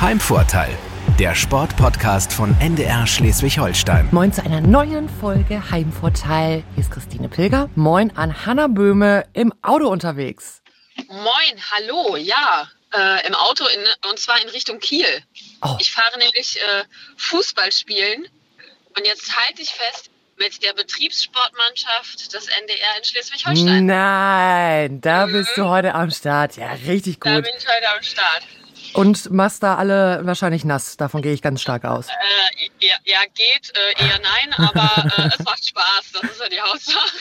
Heimvorteil, der Sportpodcast von NDR Schleswig-Holstein. Moin zu einer neuen Folge Heimvorteil. Hier ist Christine Pilger. Moin an Hanna Böhme im Auto unterwegs. Moin, hallo, ja, äh, im Auto in, und zwar in Richtung Kiel. Oh. Ich fahre nämlich äh, Fußball spielen und jetzt halte ich fest mit der Betriebssportmannschaft des NDR in Schleswig-Holstein. Nein, da bist du heute am Start. Ja, richtig Da gut. bin ich heute am Start. Und machst da alle wahrscheinlich nass. Davon gehe ich ganz stark aus. Äh, ja, ja, geht, äh, eher nein, aber äh, es macht Spaß, das ist ja die Hauptsache.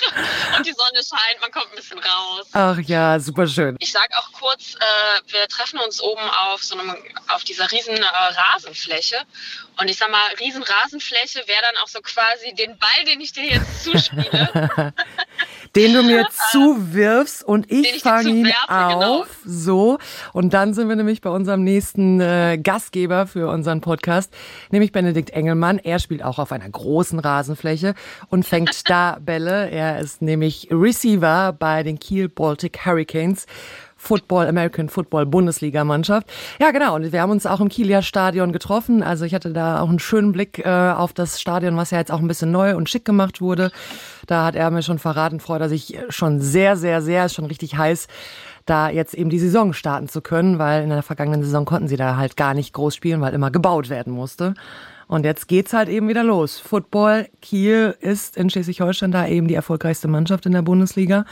Und die Sonne scheint, man kommt ein bisschen raus. Ach ja, super schön. Ich sag auch kurz, äh, wir treffen uns oben auf so einem, auf dieser riesen äh, Rasenfläche. Und ich sag mal, riesen Rasenfläche wäre dann auch so quasi den Ball, den ich dir jetzt zuspiele. Den du mir zuwirfst und ich ich fange ihn zuwerfe, genau. auf. So. Und dann sind wir nämlich bei unserem nächsten äh, Gastgeber für unseren Podcast, nämlich Benedikt Engelmann. Er spielt auch auf einer großen Rasenfläche und fängt da Bälle. Er ist nämlich Receiver bei den Kiel Baltic Hurricanes. Football, American Football Bundesliga-Mannschaft. Ja, genau. Und wir haben uns auch im Kieler Stadion getroffen. Also ich hatte da auch einen schönen Blick äh, auf das Stadion, was ja jetzt auch ein bisschen neu und schick gemacht wurde. Da hat er mir schon verraten, freut er sich schon sehr, sehr, sehr, ist schon richtig heiß, da jetzt eben die Saison starten zu können, weil in der vergangenen Saison konnten sie da halt gar nicht groß spielen, weil immer gebaut werden musste. Und jetzt geht's halt eben wieder los. Football, Kiel ist in Schleswig-Holstein da eben die erfolgreichste Mannschaft in der Bundesliga.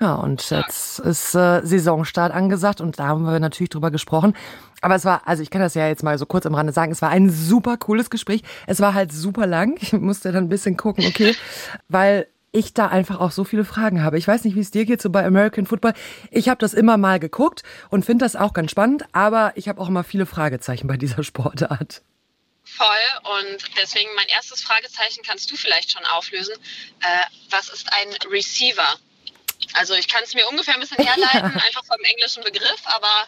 Ja, und jetzt ist äh, Saisonstart angesagt und da haben wir natürlich drüber gesprochen. Aber es war, also ich kann das ja jetzt mal so kurz am Rande sagen, es war ein super cooles Gespräch. Es war halt super lang. Ich musste dann ein bisschen gucken, okay, weil ich da einfach auch so viele Fragen habe. Ich weiß nicht, wie es dir geht, so bei American Football. Ich habe das immer mal geguckt und finde das auch ganz spannend, aber ich habe auch immer viele Fragezeichen bei dieser Sportart. Voll. Und deswegen mein erstes Fragezeichen kannst du vielleicht schon auflösen. Äh, was ist ein Receiver? Also ich kann es mir ungefähr ein bisschen herleiten, einfach vom englischen Begriff, aber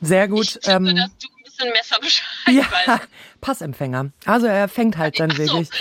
Sehr ich gut. tippe, Ähm, dass du ein bisschen besser Bescheid ja, weißt. Passempfänger. Also er fängt halt dann so. wirklich.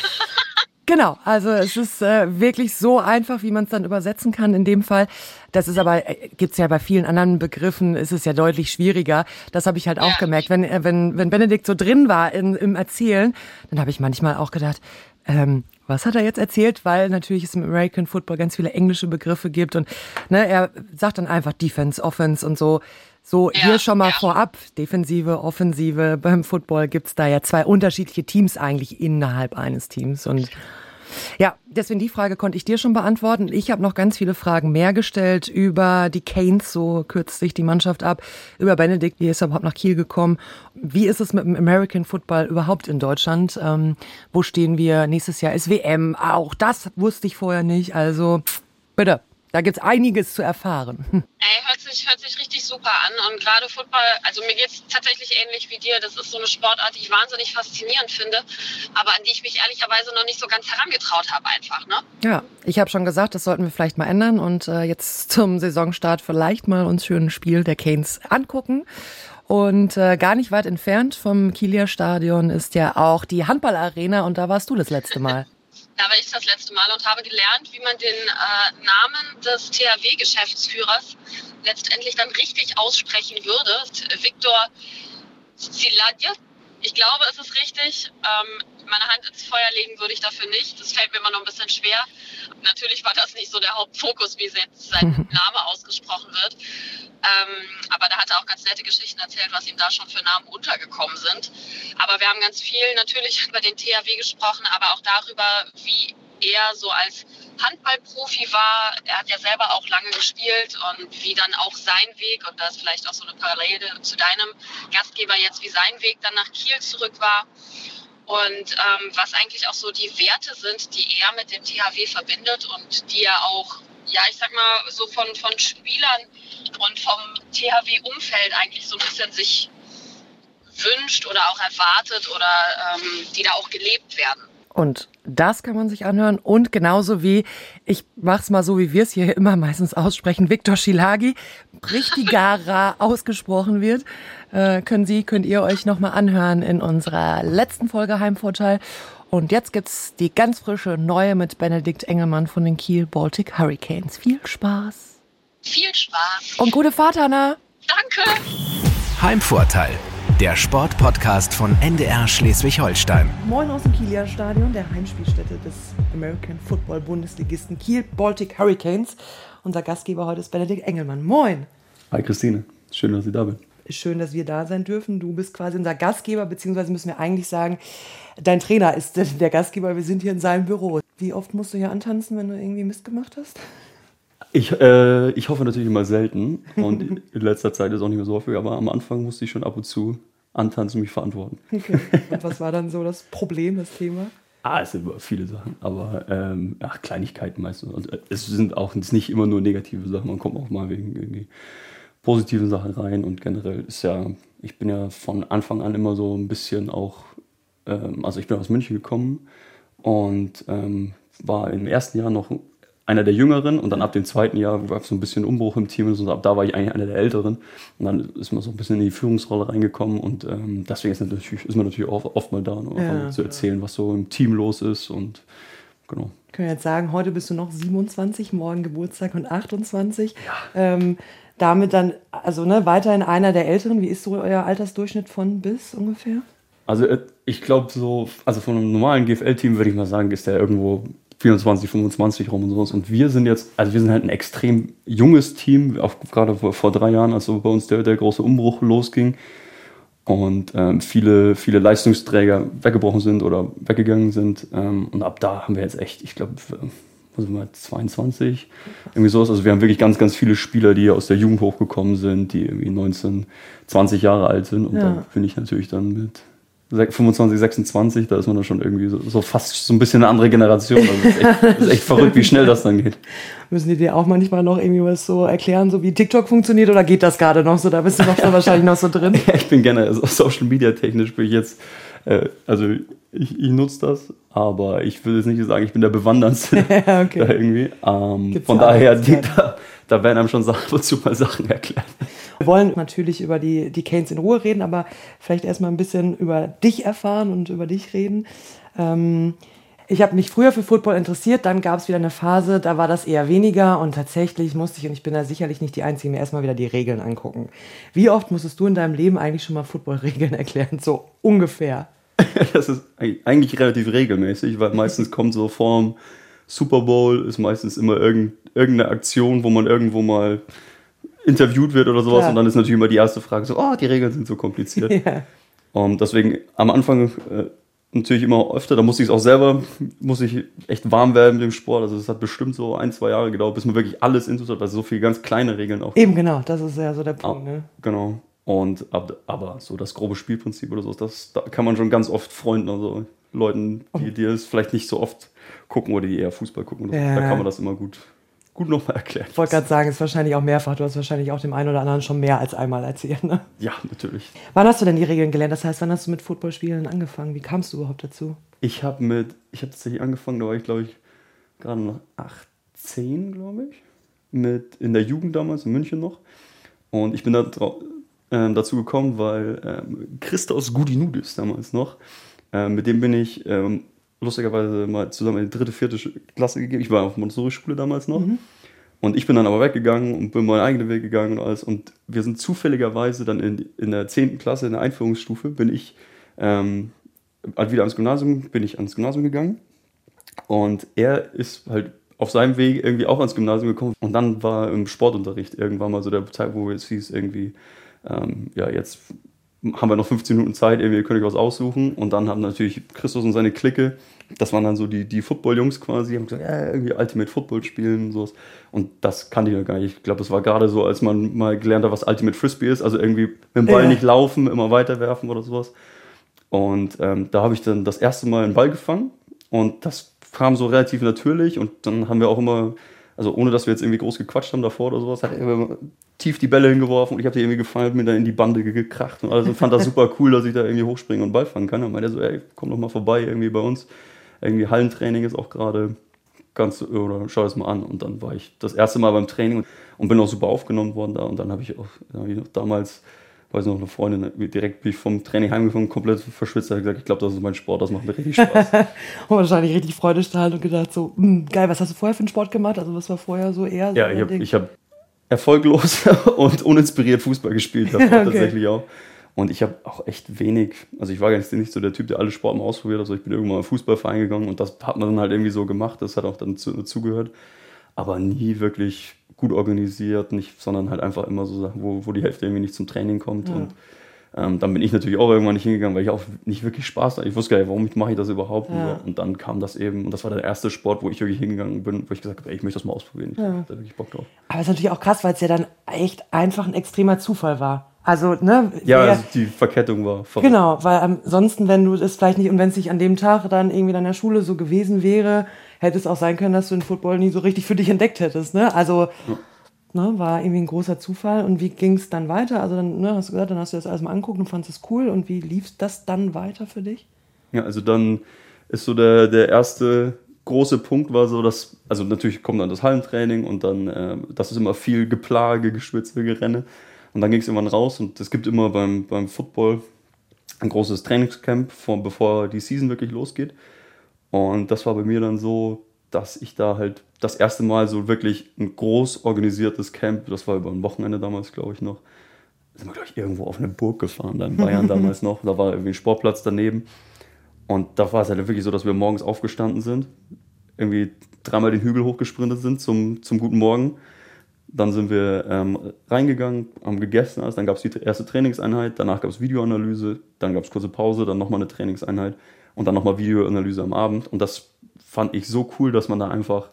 Genau, also es ist äh, wirklich so einfach, wie man es dann übersetzen kann in dem Fall. Das ist aber, äh, gibt's ja bei vielen anderen Begriffen, ist es ja deutlich schwieriger. Das habe ich halt auch Ja. gemerkt. Wenn, äh, wenn, wenn Benedikt so drin war in, im Erzählen, dann habe ich manchmal auch gedacht, ähm, was hat er jetzt erzählt? Weil natürlich es im American Football ganz viele englische Begriffe gibt und ne, er sagt dann einfach Defense, Offense und so. So, Ja, hier schon mal ja. vorab, Defensive, Offensive. Beim Football gibt's da ja zwei unterschiedliche Teams eigentlich innerhalb eines Teams. Und ja, deswegen die Frage konnte ich dir schon beantworten. Ich habe noch ganz viele Fragen mehr gestellt über die Canes, so kürzt sich die Mannschaft ab, über Benedikt, wie ist er überhaupt nach Kiel gekommen? Wie ist es mit dem American Football überhaupt in Deutschland? Ähm, wo stehen wir? Nächstes Jahr ist WM. Auch das wusste ich vorher nicht. Also bitte, da gibt's einiges zu erfahren. Ey, hört sich, hört sich richtig super an. Und gerade Football, also mir geht's tatsächlich ähnlich wie dir. Das ist so eine Sportart, die ich wahnsinnig faszinierend finde, aber an die ich mich ehrlicherweise noch nicht so ganz herangetraut habe einfach. Ne? Ja, ich habe schon gesagt, das sollten wir vielleicht mal ändern und äh, jetzt zum Saisonstart vielleicht mal uns schön ein Spiel der Canes angucken. Und äh, gar nicht weit entfernt vom Kieler Stadion ist ja auch die Handballarena und da warst du das letzte Mal. Da war ich das letzte Mal und habe gelernt, wie man den äh, Namen des THW-Geschäftsführers letztendlich dann richtig aussprechen würde. Viktor Ziladje. Ich glaube, es ist richtig. Ähm, meine Hand ins Feuer legen würde ich dafür nicht. Das fällt mir immer noch ein bisschen schwer. Natürlich war das nicht so der Hauptfokus, wie jetzt sein Name ausgesprochen wird. Ähm, aber da hat er auch ganz nette Geschichten erzählt, was ihm da schon für Namen untergekommen sind. Aber wir haben ganz viel natürlich über den THW gesprochen, aber auch darüber, wie er so als Handballprofi war. Er hat ja selber auch lange gespielt und wie dann auch sein Weg, und da ist vielleicht auch so eine Parallele zu deinem Gastgeber jetzt, wie sein Weg dann nach Kiel zurück war. Und ähm, was eigentlich auch so die Werte sind, die er mit dem THW verbindet und die er auch, ja, ich sag mal, so von, von Spielern und vom THW-Umfeld eigentlich so ein bisschen sich wünscht oder auch erwartet oder ähm, die da auch gelebt werden. Und das kann man sich anhören. Und genauso wie, ich mach's mal so, wie wir es hier immer meistens aussprechen, Viktor Schilagi, richtigerer ausgesprochen wird, äh, können Sie, könnt ihr euch nochmal anhören in unserer letzten Folge Heimvorteil. Und jetzt gibt's die ganz frische neue mit Benedikt Engelmann von den Kiel Baltic Hurricanes. Viel Spaß. Viel Spaß. Und gute Fahrt, Hanna. Danke. Heimvorteil, der Sportpodcast von NDR Schleswig-Holstein. Moin aus dem Kieler Stadion, der Heimspielstätte des American Football Bundesligisten Kiel Baltic Hurricanes. Unser Gastgeber heute ist Benedikt Engelmann. Moin. Hi Christine, schön, dass Sie da bin. Schön, dass wir da sein dürfen. Du bist quasi unser Gastgeber, beziehungsweise müssen wir eigentlich sagen, dein Trainer ist der Gastgeber. Wir sind hier in seinem Büro. Wie oft musst du hier antanzen, wenn du irgendwie Mist gemacht hast? Ich, äh, ich hoffe natürlich immer selten und in letzter Zeit ist auch nicht mehr so häufig, aber am Anfang musste ich schon ab und zu antanzen und mich verantworten. Okay. Und was war dann so das Problem, das Thema? Ah, es sind viele Sachen, aber ähm, ach, Kleinigkeiten meistens. Und es sind auch nicht immer nur negative Sachen, man kommt auch mal wegen irgendwie positiven Sachen rein und generell ist ja, ich bin ja von Anfang an immer so ein bisschen auch, ähm, also ich bin aus München gekommen und ähm, war im ersten Jahr noch einer der Jüngeren und dann ab dem zweiten Jahr es so ein bisschen Umbruch im Team und ab da war ich eigentlich einer der Älteren und dann ist man so ein bisschen in die Führungsrolle reingekommen und ähm, deswegen ist, natürlich, ist man natürlich auch oft mal da, um ja. zu erzählen, was so im Team los ist und genau. Können wir jetzt sagen, heute bist du noch 27, morgen Geburtstag und 28. Ja. Ähm, damit dann, also ne, weiterhin einer der Älteren. Wie ist so euer Altersdurchschnitt von bis ungefähr? Also äh, ich glaube so, also von einem normalen GFL-Team würde ich mal sagen, ist der irgendwo 24, 25 rum und sowas. Und wir sind jetzt, also wir sind halt ein extrem junges Team, auch gerade vor, vor drei Jahren, als so bei uns der, der große Umbruch losging und ähm, viele, viele Leistungsträger weggebrochen sind oder weggegangen sind. Ähm, und ab da haben wir jetzt echt, ich glaube, was sind wir, 22, irgendwie sowas. Also wir haben wirklich ganz, ganz viele Spieler, die aus der Jugend hochgekommen sind, die irgendwie 19, 20 Jahre alt sind. Und ja. da bin ich natürlich dann mit 25, 26, da ist man dann schon irgendwie so, so fast so ein bisschen eine andere Generation. Also das ist echt, das ist echt verrückt, wie schnell das dann geht. Müssen die dir auch manchmal noch irgendwie was so erklären, so wie TikTok funktioniert oder geht das gerade noch so? Da bist du noch so wahrscheinlich noch so drin. Ja, ich bin gerne, also Social Media technisch bin ich jetzt, äh, also ich, ich nutze das, aber ich will jetzt nicht sagen, ich bin der Bewanderndste ja, okay. da irgendwie. Ähm, von daher, die, da, da werden einem schon ab und zu mal Sachen erklärt. Wir wollen natürlich über die, die Canes in Ruhe reden, aber vielleicht erstmal ein bisschen über dich erfahren und über dich reden. Ähm, ich habe mich früher für Football interessiert, dann gab es wieder eine Phase, da war das eher weniger und tatsächlich musste ich, und ich bin da sicherlich nicht die Einzige, mir erstmal wieder die Regeln angucken. Wie oft musstest du in deinem Leben eigentlich schon mal Football-Regeln erklären? So ungefähr. das ist eigentlich relativ regelmäßig, weil meistens kommt so vorm Super Bowl, ist meistens immer irgendeine Aktion, wo man irgendwo mal interviewt wird oder sowas. Klar. Und dann ist natürlich immer die erste Frage so, oh, die Regeln sind so kompliziert. Ja. Und deswegen am Anfang äh, natürlich immer öfter, da musste ich es auch selber, muss ich echt warm werden mit dem Sport. Also es hat bestimmt so ein, zwei Jahre gedauert, bis man wirklich alles intus hat, also so viele ganz kleine Regeln auch. Eben genau, das ist ja so der Punkt. Ah, ne? Genau. Und aber so das grobe Spielprinzip oder so, das da kann man schon ganz oft Freunden, also Leuten, die, die es vielleicht nicht so oft gucken oder die eher Fußball gucken, ja. da kann man das immer gut gut nochmal erklärt. Ich wollte gerade sagen, es ist wahrscheinlich auch mehrfach. Du hast wahrscheinlich auch dem einen oder anderen schon mehr als einmal erzählt. Ne? Ja, natürlich. Wann hast du denn die Regeln gelernt? Das heißt, wann hast du mit Footballspielen angefangen? Wie kamst du überhaupt dazu? Ich habe mit, ich habe tatsächlich angefangen, da war ich glaube ich gerade noch 18, glaube ich. Mit in der Jugend damals in München noch. Und ich bin da äh, dazu gekommen, weil ähm, Christos Gudinudis damals noch, äh, mit dem bin ich ähm, lustigerweise mal zusammen in die dritte, vierte Klasse gegeben. Ich war auf Montessori-Schule damals noch. Mhm. Und ich bin dann aber weggegangen und bin meinen eigenen Weg gegangen und alles. Und wir sind zufälligerweise dann in, in der 10. Klasse, in der Einführungsstufe, bin ich ähm, halt wieder ans Gymnasium, bin ich ans Gymnasium gegangen. Und er ist halt auf seinem Weg irgendwie auch ans Gymnasium gekommen. Und dann war im Sportunterricht irgendwann mal so der Zeit, wo es hieß, irgendwie, ähm, ja, jetzt haben wir noch 15 Minuten Zeit, irgendwie könnt ihr was aussuchen. Und dann haben natürlich Christus und seine Clique, das waren dann so die, die Football-Jungs quasi, haben gesagt, ja, irgendwie Ultimate Football spielen und sowas. Und das kannte ich ja gar nicht. Ich glaube, es war gerade so, als man mal gelernt hat, was Ultimate Frisbee ist. Also irgendwie mit dem Ball ja. nicht laufen, immer weiterwerfen oder sowas. Und ähm, da habe ich dann das erste Mal einen Ball gefangen. Und das kam so relativ natürlich. Und dann haben wir auch immer also ohne dass wir jetzt irgendwie groß gequatscht haben davor oder sowas, hat er tief die Bälle hingeworfen und ich habe die irgendwie gefallen, mir dann in die Bande gekracht und also fand das super cool, dass ich da irgendwie hochspringen und Ball fangen kann. Und meinte so, ey, komm doch mal vorbei irgendwie bei uns. Irgendwie Hallentraining ist auch gerade ganz, oder schau das mal an. Und dann war ich das erste Mal beim Training und bin auch super aufgenommen worden da. Und dann habe ich auch hab ich noch damals weiß noch, eine Freundin, direkt bin ich vom Training heimgekommen, komplett verschwitzt, hat gesagt, ich glaube, das ist mein Sport, das macht mir richtig Spaß. und wahrscheinlich richtig Freudestrahlend und gedacht so, hm, geil, was hast du vorher für einen Sport gemacht? Also was war vorher so eher so Ja, ich habe hab erfolglos und uninspiriert Fußball gespielt, davor okay. tatsächlich auch. Und ich habe auch echt wenig, also ich war gar nicht so der Typ, der alle Sport mal ausprobiert hat. Also ich bin irgendwann mal im Fußballverein gegangen und das hat man dann halt irgendwie so gemacht. Das hat auch dann dazugehört. Aber nie wirklich gut organisiert, nicht, sondern halt einfach immer so Sachen, wo, wo die Hälfte irgendwie nicht zum Training kommt. Ja. Und ähm, dann bin ich natürlich auch irgendwann nicht hingegangen, weil ich auch nicht wirklich Spaß hatte. Ich wusste gar nicht, warum mache ich das überhaupt. Ja. Und dann kam das eben, und das war der erste Sport, wo ich wirklich hingegangen bin, wo ich gesagt habe, ey, ich möchte das mal ausprobieren. Ich ja. habe da wirklich Bock drauf. Aber es ist natürlich auch krass, weil es ja dann echt einfach ein extremer Zufall war. Also, ne? Ja, also die Verkettung war verrückt. Genau, weil ansonsten, wenn du es vielleicht nicht, und wenn es nicht an dem Tag dann irgendwie in der Schule so gewesen wäre, hätte es auch sein können, dass du den Football nie so richtig für dich entdeckt hättest, ne? Also, ja ne, war irgendwie ein großer Zufall. Und wie ging es dann weiter? Also dann ne, hast du gesagt, dann hast du das alles mal anguckt und fandest es cool. Und wie lief das dann weiter für dich? Ja, also dann ist so der, der erste große Punkt war so, dass, also natürlich kommt dann das Hallentraining und dann, äh, das ist immer viel Geplage, Geschwitze, Gerenne. Und dann ging es irgendwann raus und es gibt immer beim, beim Football ein großes Trainingscamp, vor, bevor die Season wirklich losgeht. Und das war bei mir dann so, dass ich da halt das erste Mal so wirklich ein groß organisiertes Camp, das war über ein Wochenende damals, glaube ich, noch, sind wir, glaube ich, irgendwo auf eine Burg gefahren, da in Bayern damals noch. Da war irgendwie ein Sportplatz daneben. Und da war es halt wirklich so, dass wir morgens aufgestanden sind, irgendwie dreimal den Hügel hochgesprintet sind zum, zum guten Morgen. Dann sind wir ähm, reingegangen, haben gegessen, also dann gab es die erste Trainingseinheit, danach gab es Videoanalyse, dann gab es kurze Pause, dann nochmal eine Trainingseinheit und dann nochmal Videoanalyse am Abend. Und das fand ich so cool, dass man da einfach,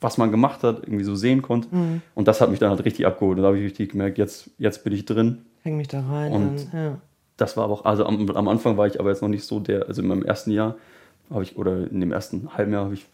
was man gemacht hat, irgendwie so sehen konnte. Mhm. Und das hat mich dann halt richtig abgeholt. Und da habe ich richtig gemerkt, jetzt, jetzt bin ich drin. Häng mich da rein. Und dann, ja. das war aber auch, also am, am, Anfang war ich aber jetzt noch nicht so der, also in meinem ersten Jahr habe ich, oder in dem ersten halben Jahr habe ich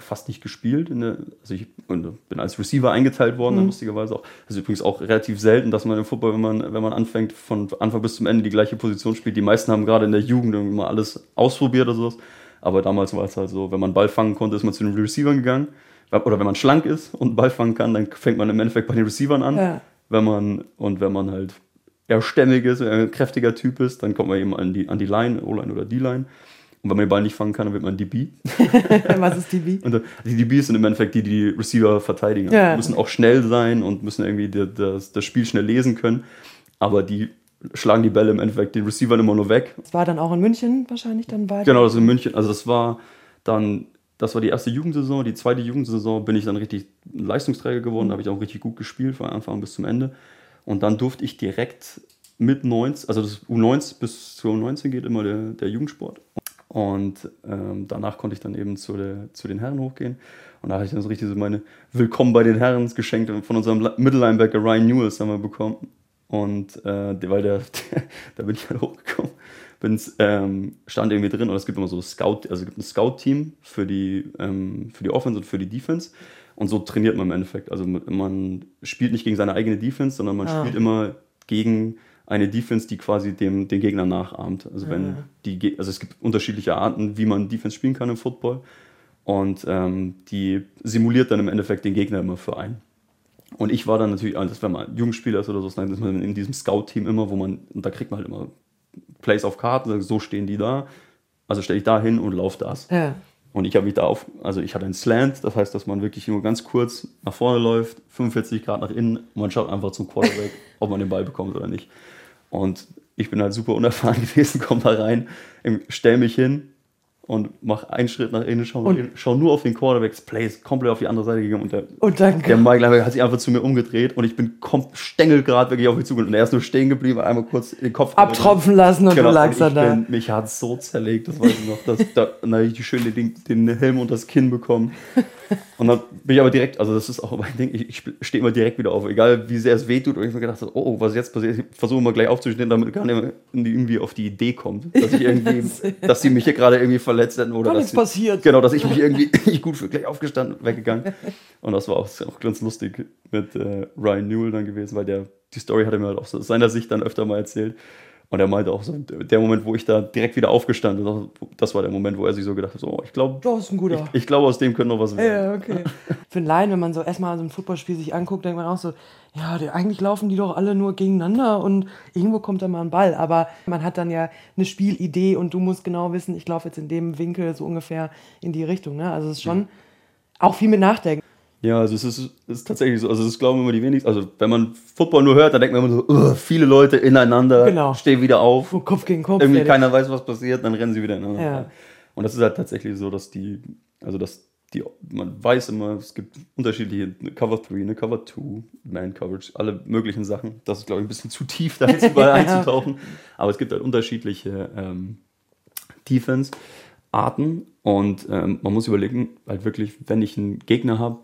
fast nicht gespielt. Der, also ich bin als Receiver eingeteilt worden, mhm. lustigerweise auch. Das ist übrigens auch relativ selten, dass man im Football, wenn man, wenn man anfängt, von Anfang bis zum Ende die gleiche Position spielt. Die meisten haben gerade in der Jugend irgendwie mal alles ausprobiert oder sowas. Aber damals war es halt so, wenn man Ball fangen konnte, ist man zu den Receivern gegangen. Oder wenn man schlank ist und Ball fangen kann, dann fängt man im Endeffekt bei den Receivern an. Ja. Wenn man, und wenn man halt eher stämmig ist, ein kräftiger Typ ist, dann kommt man eben an die, an die Line, O-Line oder D-Line. Und wenn man den Ball nicht fangen kann, dann wird man DB. Was ist DB? Und die DBs sind im Endeffekt die, die Receiver verteidigen. Ja. Die müssen auch schnell sein und müssen irgendwie das, das Spiel schnell lesen können. Aber die schlagen die Bälle im Endeffekt den Receivern immer nur weg. Das war dann auch in München wahrscheinlich dann weiter? Genau, das in München. Also das war dann, das war die erste Jugendsaison. Die zweite Jugendsaison bin ich dann richtig Leistungsträger geworden. Da habe ich auch richtig gut gespielt von Anfang bis zum Ende. Und dann durfte ich direkt mit 19, also das U19 bis zu U19 geht immer der, der Jugendsport. Und ähm, danach konnte ich dann eben zu, der, zu den Herren hochgehen. Und da habe ich dann so richtig so meine Willkommen bei den Herren geschenkt von unserem Mittellinebacker Ryan Newell haben wir bekommen. Und äh, weil der, der, da bin ich halt hochgekommen, bin's, ähm, stand irgendwie drin und es gibt immer so Scout, also es gibt ein Scout-Team für die, ähm, für die Offense und für die Defense. Und so trainiert man im Endeffekt. Also man spielt nicht gegen seine eigene Defense, sondern man ah. spielt immer gegen eine Defense, die quasi dem, den Gegner nachahmt. Also wenn ah. die, also es gibt unterschiedliche Arten, wie man Defense spielen kann im Football. Und ähm, die simuliert dann im Endeffekt den Gegner immer für einen. Und ich war dann natürlich, also wenn man Jugendspieler ist oder so, dann ist man in diesem Scout-Team immer, wo man, und da kriegt man halt immer Plays auf Karten, so stehen die da. Also stelle ich da hin und laufe das. Ja. Und ich habe mich da auf, also ich hatte einen Slant, das heißt, dass man wirklich nur ganz kurz nach vorne läuft, 45 Grad nach innen und man schaut einfach zum Quarterback, ob man den Ball bekommt oder nicht. Und ich bin halt super unerfahren gewesen, komme da rein, stell mich hin, und mach einen Schritt nach innen, schau, und, schau nur auf den Quarterbacks, Play ist komplett auf die andere Seite gegangen und der, und dann, der Mike Linebacker hat sich einfach zu mir umgedreht und ich bin stängelgrad wirklich auf mich zugegangen und er ist nur stehen geblieben, einmal kurz den Kopf abtropfen lassen und genau, du lagst dann da. Mich hat so zerlegt, das weiß ich noch, dass, da, habe ich schön den, den Helm und das Kinn bekommen. Und dann bin ich aber direkt, also das ist auch mein Ding, ich, ich stehe immer direkt wieder auf, egal wie sehr es wehtut und ich mir gedacht, oh, oh, was jetzt passiert, ich versuche mal gleich aufzustehen, damit gar nicht irgendwie auf die Idee kommt, dass ich irgendwie, dass sie mich hier gerade irgendwie verletzt verletzt hätten oder Gar dass, passiert. Genau, dass ich mich irgendwie nicht gut für gleich aufgestanden, weggegangen. Und das war auch, auch ganz lustig mit äh, Ryan Newell dann gewesen, weil der die Story hat er mir halt aus seiner Sicht dann öfter mal erzählt. Und er meinte auch so, der Moment, wo ich da direkt wieder aufgestanden bin, das war der Moment, wo er sich so gedacht hat, so, oh, ich glaube, ich, ich glaube, aus dem können noch was werden. Ja, okay. Für einen Laien, wenn man so erstmal so ein Footballspiel sich anguckt, denkt man auch so, ja, die, eigentlich laufen die doch alle nur gegeneinander und irgendwo kommt da mal ein Ball. Aber man hat dann ja eine Spielidee und du musst genau wissen, ich laufe jetzt in dem Winkel so ungefähr in die Richtung. Ne? Also es ist schon ja. auch viel mit Nachdenken. Ja, also es ist, es ist tatsächlich so. Also das glauben immer die wenigsten. Also wenn man Football nur hört, dann denkt man immer so, "Ugh, viele Leute ineinander, Genau. stehen wieder auf. Kopf gegen Kopf. Irgendwie keiner weiß, was passiert, dann rennen sie wieder ineinander. Ja. Und das ist halt tatsächlich so, dass die, also dass die, man weiß immer, es gibt unterschiedliche eine Cover 3, eine Cover 2, Man Coverage, alle möglichen Sachen. Das ist, glaube ich, ein bisschen zu tief, da jetzt überall einzutauchen. Aber es gibt halt unterschiedliche ähm, Defense-Arten und ähm, man muss überlegen, halt wirklich, wenn ich einen Gegner habe,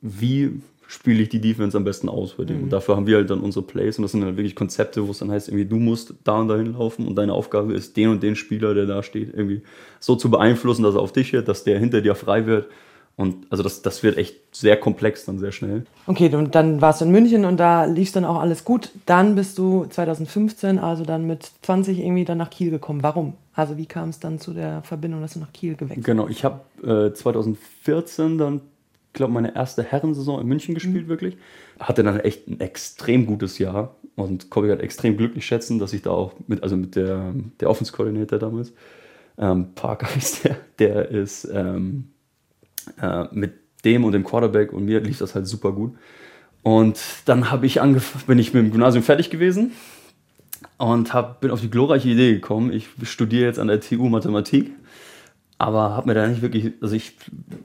wie spiele ich die Defense am besten aus für den. Und dafür haben wir halt dann unsere Plays und das sind halt wirklich Konzepte, wo es dann heißt, irgendwie du musst da und dahin laufen und deine Aufgabe ist, den und den Spieler, der da steht, irgendwie so zu beeinflussen, dass er auf dich hört, dass der hinter dir frei wird. Und also das, das wird echt sehr komplex dann sehr schnell. Okay, und dann warst du in München und da lief dann auch alles gut. Dann bist du 2015, also dann mit 20 irgendwie dann nach Kiel gekommen. Warum? Also wie kam es dann zu der Verbindung, dass du nach Kiel gewechselt Genau, ich habe äh, 2014 dann, glaube meine erste Herrensaison in München gespielt, wirklich. Hatte dann echt ein extrem gutes Jahr und konnte mich halt extrem glücklich schätzen, dass ich da auch mit, also mit der, der Offense Coordinator damals, ähm, Parker ist der, der ist ähm, äh, mit dem und dem Quarterback und mir lief das halt super gut. Und dann habe ich angef bin ich mit dem Gymnasium fertig gewesen und hab, bin auf die glorreiche Idee gekommen, ich studiere jetzt an der TU Mathematik, aber habe mir da nicht wirklich, also ich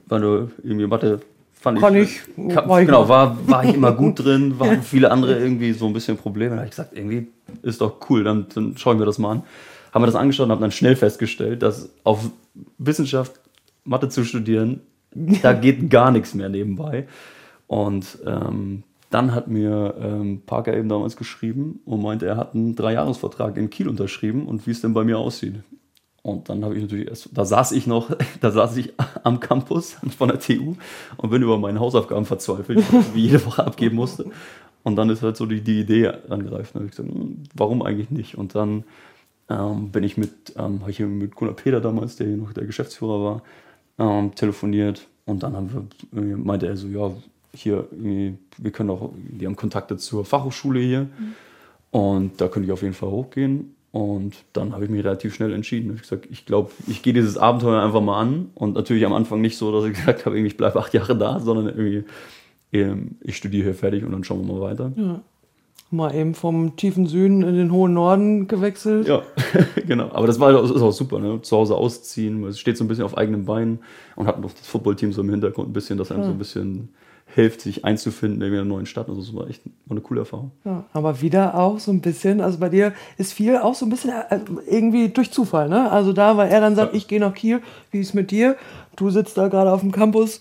war nur irgendwie Mathe, fand Kann ich, ich, kann, war ich genau, war, war ich immer gut drin, waren viele andere irgendwie so ein bisschen Probleme. Da habe ich gesagt, irgendwie ist doch cool, dann, dann schaue ich mir das mal an. Haben wir das angeschaut und haben dann schnell festgestellt, dass auf Wissenschaft Mathe zu studieren, da geht gar nichts mehr nebenbei. Und ähm, dann hat mir ähm, Parker eben damals geschrieben und meinte, er hat einen Dreijahresvertrag in Kiel unterschrieben und wie es denn bei mir aussieht. Und dann habe ich natürlich erst, da saß ich noch, da saß ich am Campus von der TU und bin über meine Hausaufgaben verzweifelt, die ich jede Woche abgeben musste. Und dann ist halt so die, die Idee angreift. Dann habe ich gesagt, hm, warum eigentlich nicht? Und dann ähm, bin ich mit, ähm, habe ich hier mit Gunnar Peter damals, der hier noch der Geschäftsführer war, ähm, telefoniert. Und dann haben wir, irgendwie meinte er so, ja, hier, wir können auch, die haben Kontakte zur Fachhochschule hier. Und da könnte ich auf jeden Fall hochgehen. Und dann habe ich mich relativ schnell entschieden. Ich habe gesagt, ich glaube, ich gehe dieses Abenteuer einfach mal an. Und natürlich am Anfang nicht so, dass ich gesagt habe, irgendwie, ich bleibe acht Jahre da, sondern irgendwie, ähm, ich studiere hier fertig und dann schauen wir mal weiter. Ja. Mal eben vom tiefen Süden in den hohen Norden gewechselt. Ja, genau. Aber das war das ist auch super, ne? Zu Hause ausziehen, man steht so ein bisschen auf eigenen Beinen und hat noch das Footballteam so im Hintergrund ein bisschen, das einem so ein bisschen hilft, sich einzufinden in einer neuen Stadt. Also das war echt war eine coole Erfahrung. Ja, aber wieder auch so ein bisschen, also bei dir ist viel auch so ein bisschen äh, irgendwie durch Zufall, ne? Also da, weil er dann sagt, ich gehe nach Kiel, wie ist mit dir? Du sitzt da gerade auf dem Campus,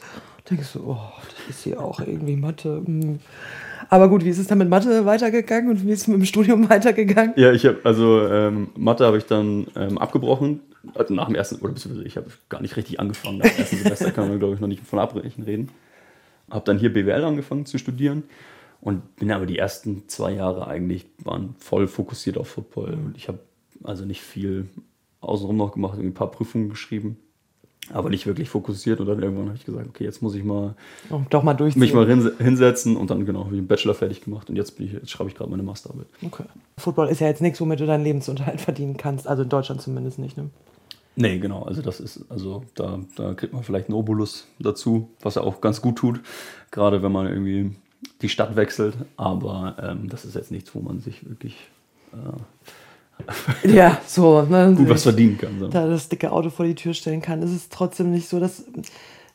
denkst du, oh, das ist hier auch irgendwie Mathe. hm. Aber gut, wie ist es dann mit Mathe weitergegangen und wie ist es mit dem Studium weitergegangen? Ja, ich habe also ähm, Mathe habe ich dann ähm, abgebrochen. Also nach dem ersten, oder beziehungsweise ich habe gar nicht richtig angefangen. Nach dem ersten Semester kann man, glaube ich, noch nicht von Abbrechen reden. Habe dann hier BWL angefangen zu studieren und bin aber die ersten zwei Jahre eigentlich waren voll fokussiert auf Football. Und ich habe also nicht viel außenrum noch gemacht, ein paar Prüfungen geschrieben, aber nicht wirklich fokussiert. Und dann irgendwann habe ich gesagt, okay, jetzt muss ich mal doch mal durchziehen. mich mal hinse- hinsetzen und dann genau habe ich den Bachelor fertig gemacht und jetzt bin ich jetzt schreibe ich gerade meine Masterarbeit. Okay. Football ist ja jetzt nichts, womit du deinen Lebensunterhalt verdienen kannst. Also in Deutschland zumindest nicht, ne? Nee, genau. Also das ist, also da, da kriegt man vielleicht einen Obolus dazu, was ja auch ganz gut tut, gerade wenn man irgendwie die Stadt wechselt. Aber ähm, das ist jetzt nichts, wo man sich wirklich Ja, so. Ne? gut was verdienen kann. So. da das dicke Auto vor die Tür stellen kann. Es ist trotzdem nicht so, dass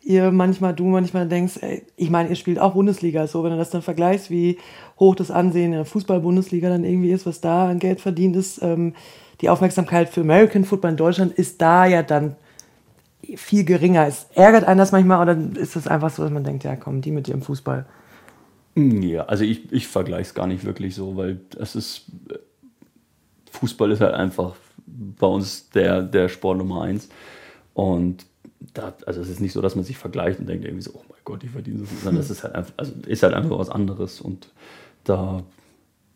ihr manchmal, du manchmal denkst, ey, ich meine, ihr spielt auch Bundesliga, so wenn du das dann vergleichst, wie hoch das Ansehen in der Fußball-Bundesliga dann irgendwie ist, was da an Geld verdient ist, ähm, die Aufmerksamkeit für American Football in Deutschland ist da ja dann viel geringer. Es ärgert einen das manchmal oder ist es einfach so, dass man denkt, ja komm, die mit ihrem Fußball. Ja, also ich, ich vergleiche es gar nicht wirklich so, weil es ist, Fußball ist halt einfach bei uns der, der Sport Nummer eins. Und da, also es ist nicht so, dass man sich vergleicht und denkt irgendwie so, oh mein Gott, ich verdiene so viel, sondern das ist halt einfach, also ist halt einfach was anderes. Und da,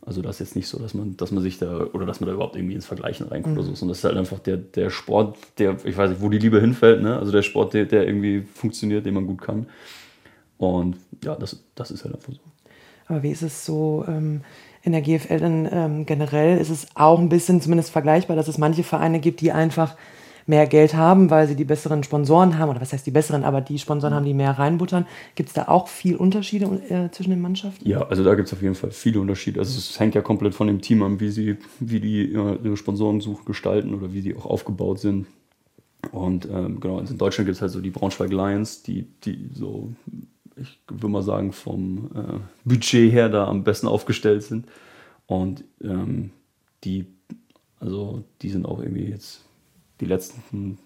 also das ist jetzt nicht so, dass man, dass man sich da, oder dass man da überhaupt irgendwie ins Vergleichen reinkommt oder so, sondern das ist halt einfach der, der Sport, der, ich weiß nicht, wo die Liebe hinfällt, ne? Also der Sport, der, der irgendwie funktioniert, den man gut kann. Und ja, das, das ist halt einfach so. Aber wie ist es so ähm, in der GFL dann ähm, generell? Ist es auch ein bisschen zumindest vergleichbar, dass es manche Vereine gibt, die einfach mehr Geld haben, weil sie die besseren Sponsoren haben, oder was heißt die besseren, aber die Sponsoren haben, die mehr reinbuttern. Gibt es da auch viel Unterschiede äh, zwischen den Mannschaften? Ja, also da gibt es auf jeden Fall viele Unterschiede. Also es hängt ja komplett von dem Team an, wie sie, wie die ihre Sponsorensuche gestalten oder wie die auch aufgebaut sind. Und ähm, genau, also in Deutschland gibt es halt so die Braunschweig Lions, die, die so, ich würde mal sagen, vom äh, Budget her da am besten aufgestellt sind. Und ähm, die, also die sind auch irgendwie jetzt die letzten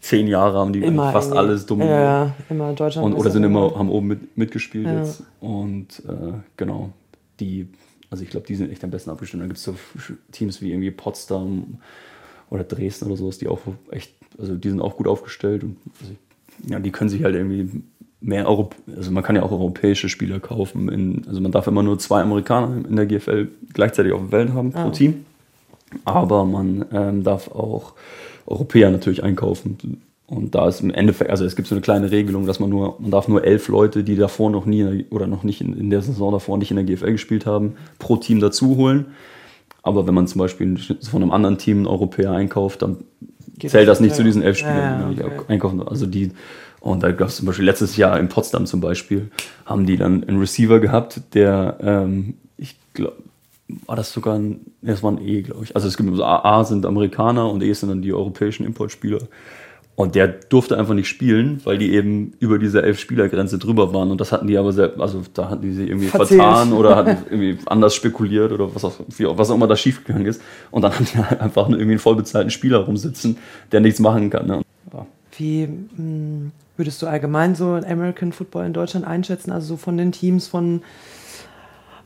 zehn Jahre haben die immer fast alles dominiert. Ja, immer Deutschland. Und, oder sind immer, haben oben mit, mitgespielt ja. jetzt. Und äh, genau, die, also ich glaube, die sind echt am besten abgestimmt. Dann gibt es so Teams wie irgendwie Potsdam oder Dresden oder sowas, die auch echt, also die sind auch gut aufgestellt und also, ja, die können sich halt irgendwie mehr Europ also man kann ja auch europäische Spieler kaufen. In, also man darf immer nur zwei Amerikaner in der GFL gleichzeitig auf dem Welt haben pro ah. Team. Aber man ähm, darf auch Europäer natürlich einkaufen. Und da ist im Endeffekt, also es gibt so eine kleine Regelung, dass man nur, man darf nur elf Leute, die davor noch nie oder noch nicht in, in der Saison davor nicht in der GFL gespielt haben, pro Team dazu holen. Aber wenn man zum Beispiel von einem anderen Team einen Europäer einkauft, dann Geht zählt das nicht zu diesen elf Spielern, ja, okay. einkaufen. Also die, und da gab es zum Beispiel letztes Jahr in Potsdam zum Beispiel, haben die dann einen Receiver gehabt, der, ähm, ich glaube, war das sogar ein, das war ein E, glaube ich. Also es gibt so A, A sind Amerikaner und E sind dann die europäischen Importspieler. Und der durfte einfach nicht spielen, weil die eben über diese Elf-Spieler-Grenze drüber waren. Und das hatten die aber sehr, also da hatten die sich irgendwie Verzählt. vertan oder hatten irgendwie anders spekuliert oder was auch, was auch immer da schiefgegangen ist. Und dann haben die halt einfach irgendwie einen vollbezahlten Spieler rumsitzen, der nichts machen kann. Ne? Ja. Wie mh, hm, würdest du allgemein so American Football in Deutschland einschätzen? Also so von den Teams, von,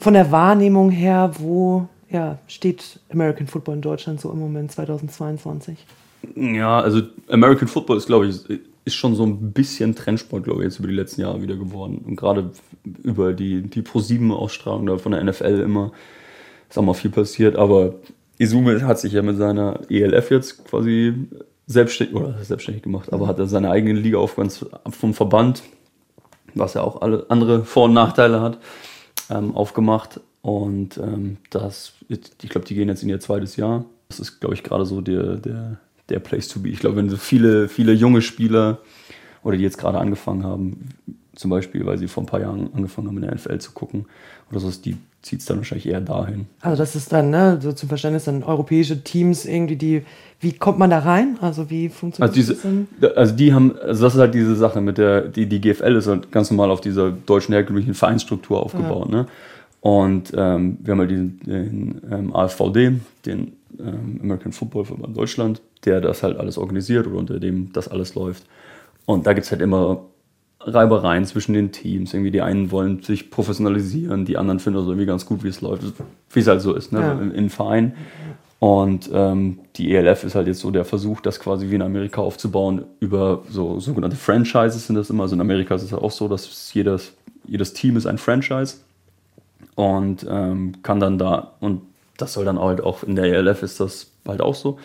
von der Wahrnehmung her, wo ja, steht American Football in Deutschland so im Moment 2022? Ja, also American Football ist, glaube ich, ist schon so ein bisschen Trendsport, glaube ich, jetzt über die letzten Jahre wieder geworden. Und gerade über die, die Pro-7-Ausstrahlung da von der NFL immer ist auch mal viel passiert. Aber Izume hat sich ja mit seiner ELF jetzt quasi selbstständig, oder selbstständig gemacht, aber hat er seine eigene Liga aufgegangen vom Verband, was ja auch alle andere Vor- und Nachteile hat, ähm, aufgemacht. Und ähm, das, ich glaube, die gehen jetzt in ihr zweites Jahr. Das ist, glaube ich, gerade so der, der der Place to be. Ich glaube, wenn so viele, viele junge Spieler oder die jetzt gerade angefangen haben, zum Beispiel, weil sie vor ein paar Jahren angefangen haben, in der NFL zu gucken oder so, die zieht es dann wahrscheinlich eher dahin. Also das ist dann, ne, so zum Verständnis, dann europäische Teams irgendwie, die, wie kommt man da rein? Also wie funktioniert also diese, das denn? Also die haben, also das ist halt diese Sache mit der, die, die GFL ist halt ganz normal auf dieser deutschen herkömmlichen Vereinsstruktur aufgebaut, ja. ne? Und ähm, wir haben halt diesen, den ähm, AFVD, den ähm, American Football Verband Deutschland, der das halt alles organisiert oder unter dem das alles läuft. Und da gibt es halt immer Reibereien zwischen den Teams. Irgendwie die einen wollen sich professionalisieren, die anderen finden das irgendwie ganz gut, wie es läuft. Wie es halt so ist, ne? Ja. Im, im Verein. Und ähm, die ELF ist halt jetzt so der Versuch, das quasi wie in Amerika aufzubauen über so sogenannte Franchises sind das immer. Also in Amerika ist es halt auch so, dass jedes, jedes Team ist ein Franchise und ähm, kann dann da, und das soll dann halt auch in der ELF ist das halt auch so.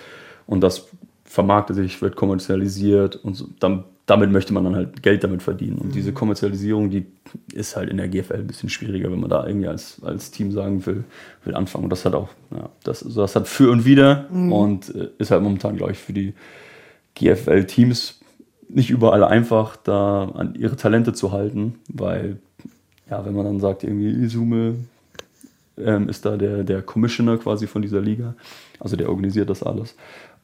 Und das vermarktet sich, wird kommerzialisiert und so. dann, damit möchte man dann halt Geld damit verdienen. Und mhm. diese Kommerzialisierung, die ist halt in der GFL ein bisschen schwieriger, wenn man da irgendwie als, als Team sagen will, will anfangen. Und das hat auch, ja, das, also das hat für und wieder mhm. und äh, ist halt momentan, glaube ich, für die GFL-Teams nicht überall einfach, da an ihre Talente zu halten, weil, ja, wenn man dann sagt, irgendwie Isume ähm, ist da der, der Commissioner quasi von dieser Liga, also der organisiert das alles.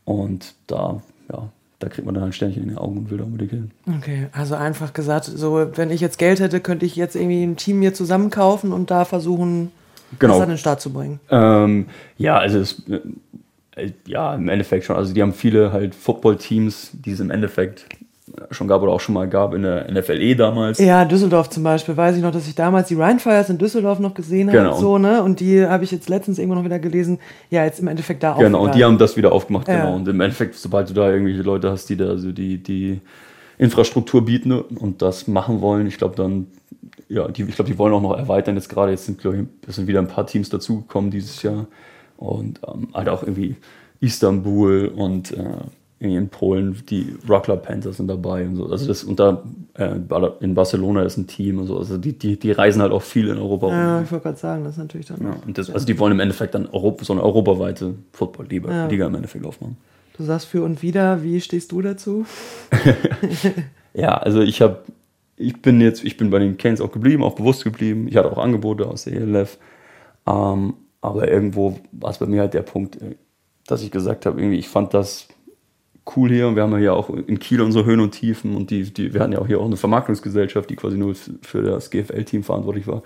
Und da, ja, da kriegt man dann ein Sternchen in den Augen und will da unbedingt hin. Okay, also einfach gesagt, so wenn ich jetzt Geld hätte, könnte ich jetzt irgendwie ein Team mir zusammenkaufen und da versuchen, genau. das an den Start zu bringen. Ähm, ja, also es, äh, ja, im Endeffekt schon. Also die haben viele halt Football-Teams, die es im Endeffekt schon gab oder auch schon mal gab in der NFLE damals. Ja, Düsseldorf zum Beispiel. Weiß ich noch, dass ich damals die Rhine Fires in Düsseldorf noch gesehen habe. Genau. So, ne? Und die habe ich jetzt letztens irgendwo noch wieder gelesen. Ja, jetzt im Endeffekt da auch. Genau, und die haben das wieder aufgemacht, ja. genau. Und im Endeffekt, sobald du da irgendwelche Leute hast, die da also die, die Infrastruktur bieten und das machen wollen, ich glaube dann, ja, die, ich glaube, die wollen auch noch erweitern. Jetzt gerade, jetzt sind, glaube ich, sind wieder ein paar Teams dazugekommen dieses Jahr. Und ähm, halt auch irgendwie Istanbul und äh, in Polen, die Rockler Panthers sind dabei und so. Also das da äh, in Barcelona ist ein Team und so. Also die, die, die reisen halt auch viel in Europa rum. Ja, ich wollte gerade sagen, das ist natürlich dann. Ja, das, also die wollen im Endeffekt dann Europa, so eine europaweite Football-Liga ja. Liga im Endeffekt aufmachen. Du sagst für und wieder, wie stehst du dazu? ja, also ich habe, ich bin jetzt, ich bin bei den Canes auch geblieben, auch bewusst geblieben. Ich hatte auch Angebote aus der ELF. Ähm, aber irgendwo war es bei mir halt der Punkt, dass ich gesagt habe, irgendwie, ich fand das cool hier und wir haben ja hier auch in Kiel unsere Höhen und Tiefen und die, die, wir hatten ja auch hier auch eine Vermarktungsgesellschaft, die quasi nur für das GFL-Team verantwortlich war.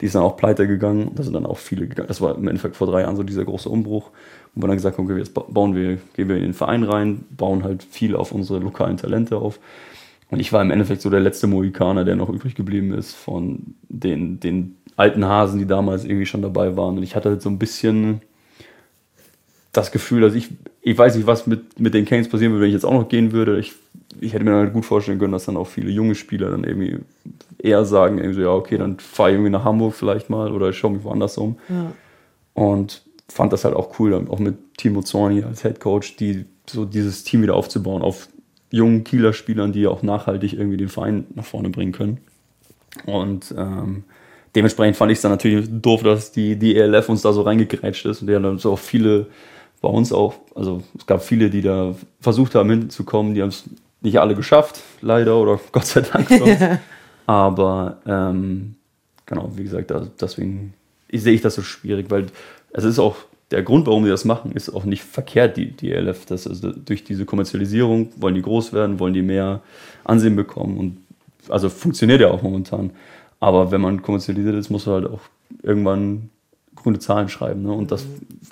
Die ist dann auch pleite gegangen. Da sind dann auch viele gegangen. Das war im Endeffekt vor drei Jahren so dieser große Umbruch. Und wir dann gesagt haben, okay, jetzt bauen wir, gehen wir in den Verein rein, bauen halt viel auf unsere lokalen Talente auf. Und ich war im Endeffekt so der letzte Mohikaner, der noch übrig geblieben ist von den, den alten Hasen, die damals irgendwie schon dabei waren. Und ich hatte halt so ein bisschen das Gefühl, dass ich, ich weiß nicht, was mit, mit den Canes passieren würde, wenn ich jetzt auch noch gehen würde. Ich, ich hätte mir halt gut vorstellen können, dass dann auch viele junge Spieler dann irgendwie eher sagen, irgendwie so, ja, okay, dann fahre ich irgendwie nach Hamburg vielleicht mal oder schaue mich woanders um. Ja. Und fand das halt auch cool, auch mit Timo Zorni als Head Coach, die so dieses Team wieder aufzubauen auf jungen Kieler Spielern, die auch nachhaltig irgendwie den Verein nach vorne bringen können. Und ähm, dementsprechend fand ich es dann natürlich doof, dass die, die ELF uns da so reingekrätscht ist und der dann so auch viele bei uns auch, also es gab viele, die da versucht haben hinzukommen, die haben es nicht alle geschafft, leider oder Gott sei Dank. Aber ähm, genau, wie gesagt, deswegen sehe ich das so schwierig, weil es ist auch der Grund, warum wir das machen, ist auch nicht verkehrt, die, die ELF. Das also durch diese Kommerzialisierung wollen die groß werden, wollen die mehr Ansehen bekommen und also funktioniert ja auch momentan. Aber wenn man kommerzialisiert ist, muss man halt auch irgendwann grüne Zahlen schreiben. Ne? Und das,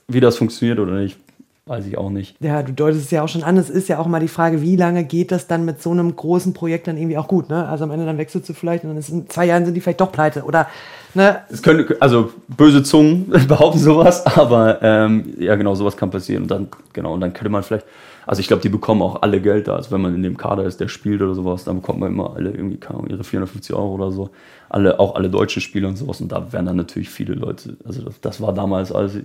wie das funktioniert oder nicht, weiß ich auch nicht. Ja, du deutest es ja auch schon an. Es ist ja auch mal die Frage, wie lange geht das dann mit so einem großen Projekt dann irgendwie auch gut? Ne? Also am Ende dann wechselst du vielleicht und dann ist in zwei Jahren sind die vielleicht doch pleite oder ne? Es können, also böse Zungen behaupten sowas, aber ähm, ja genau, sowas kann passieren und dann genau und dann könnte man vielleicht also ich glaube, die bekommen auch alle Geld da. Also wenn man in dem Kader ist, der spielt oder sowas, dann bekommt man immer alle irgendwie ihre 450 Euro oder so. Alle, auch alle deutschen Spieler und sowas. Und da werden dann natürlich viele Leute, also das, das war damals, als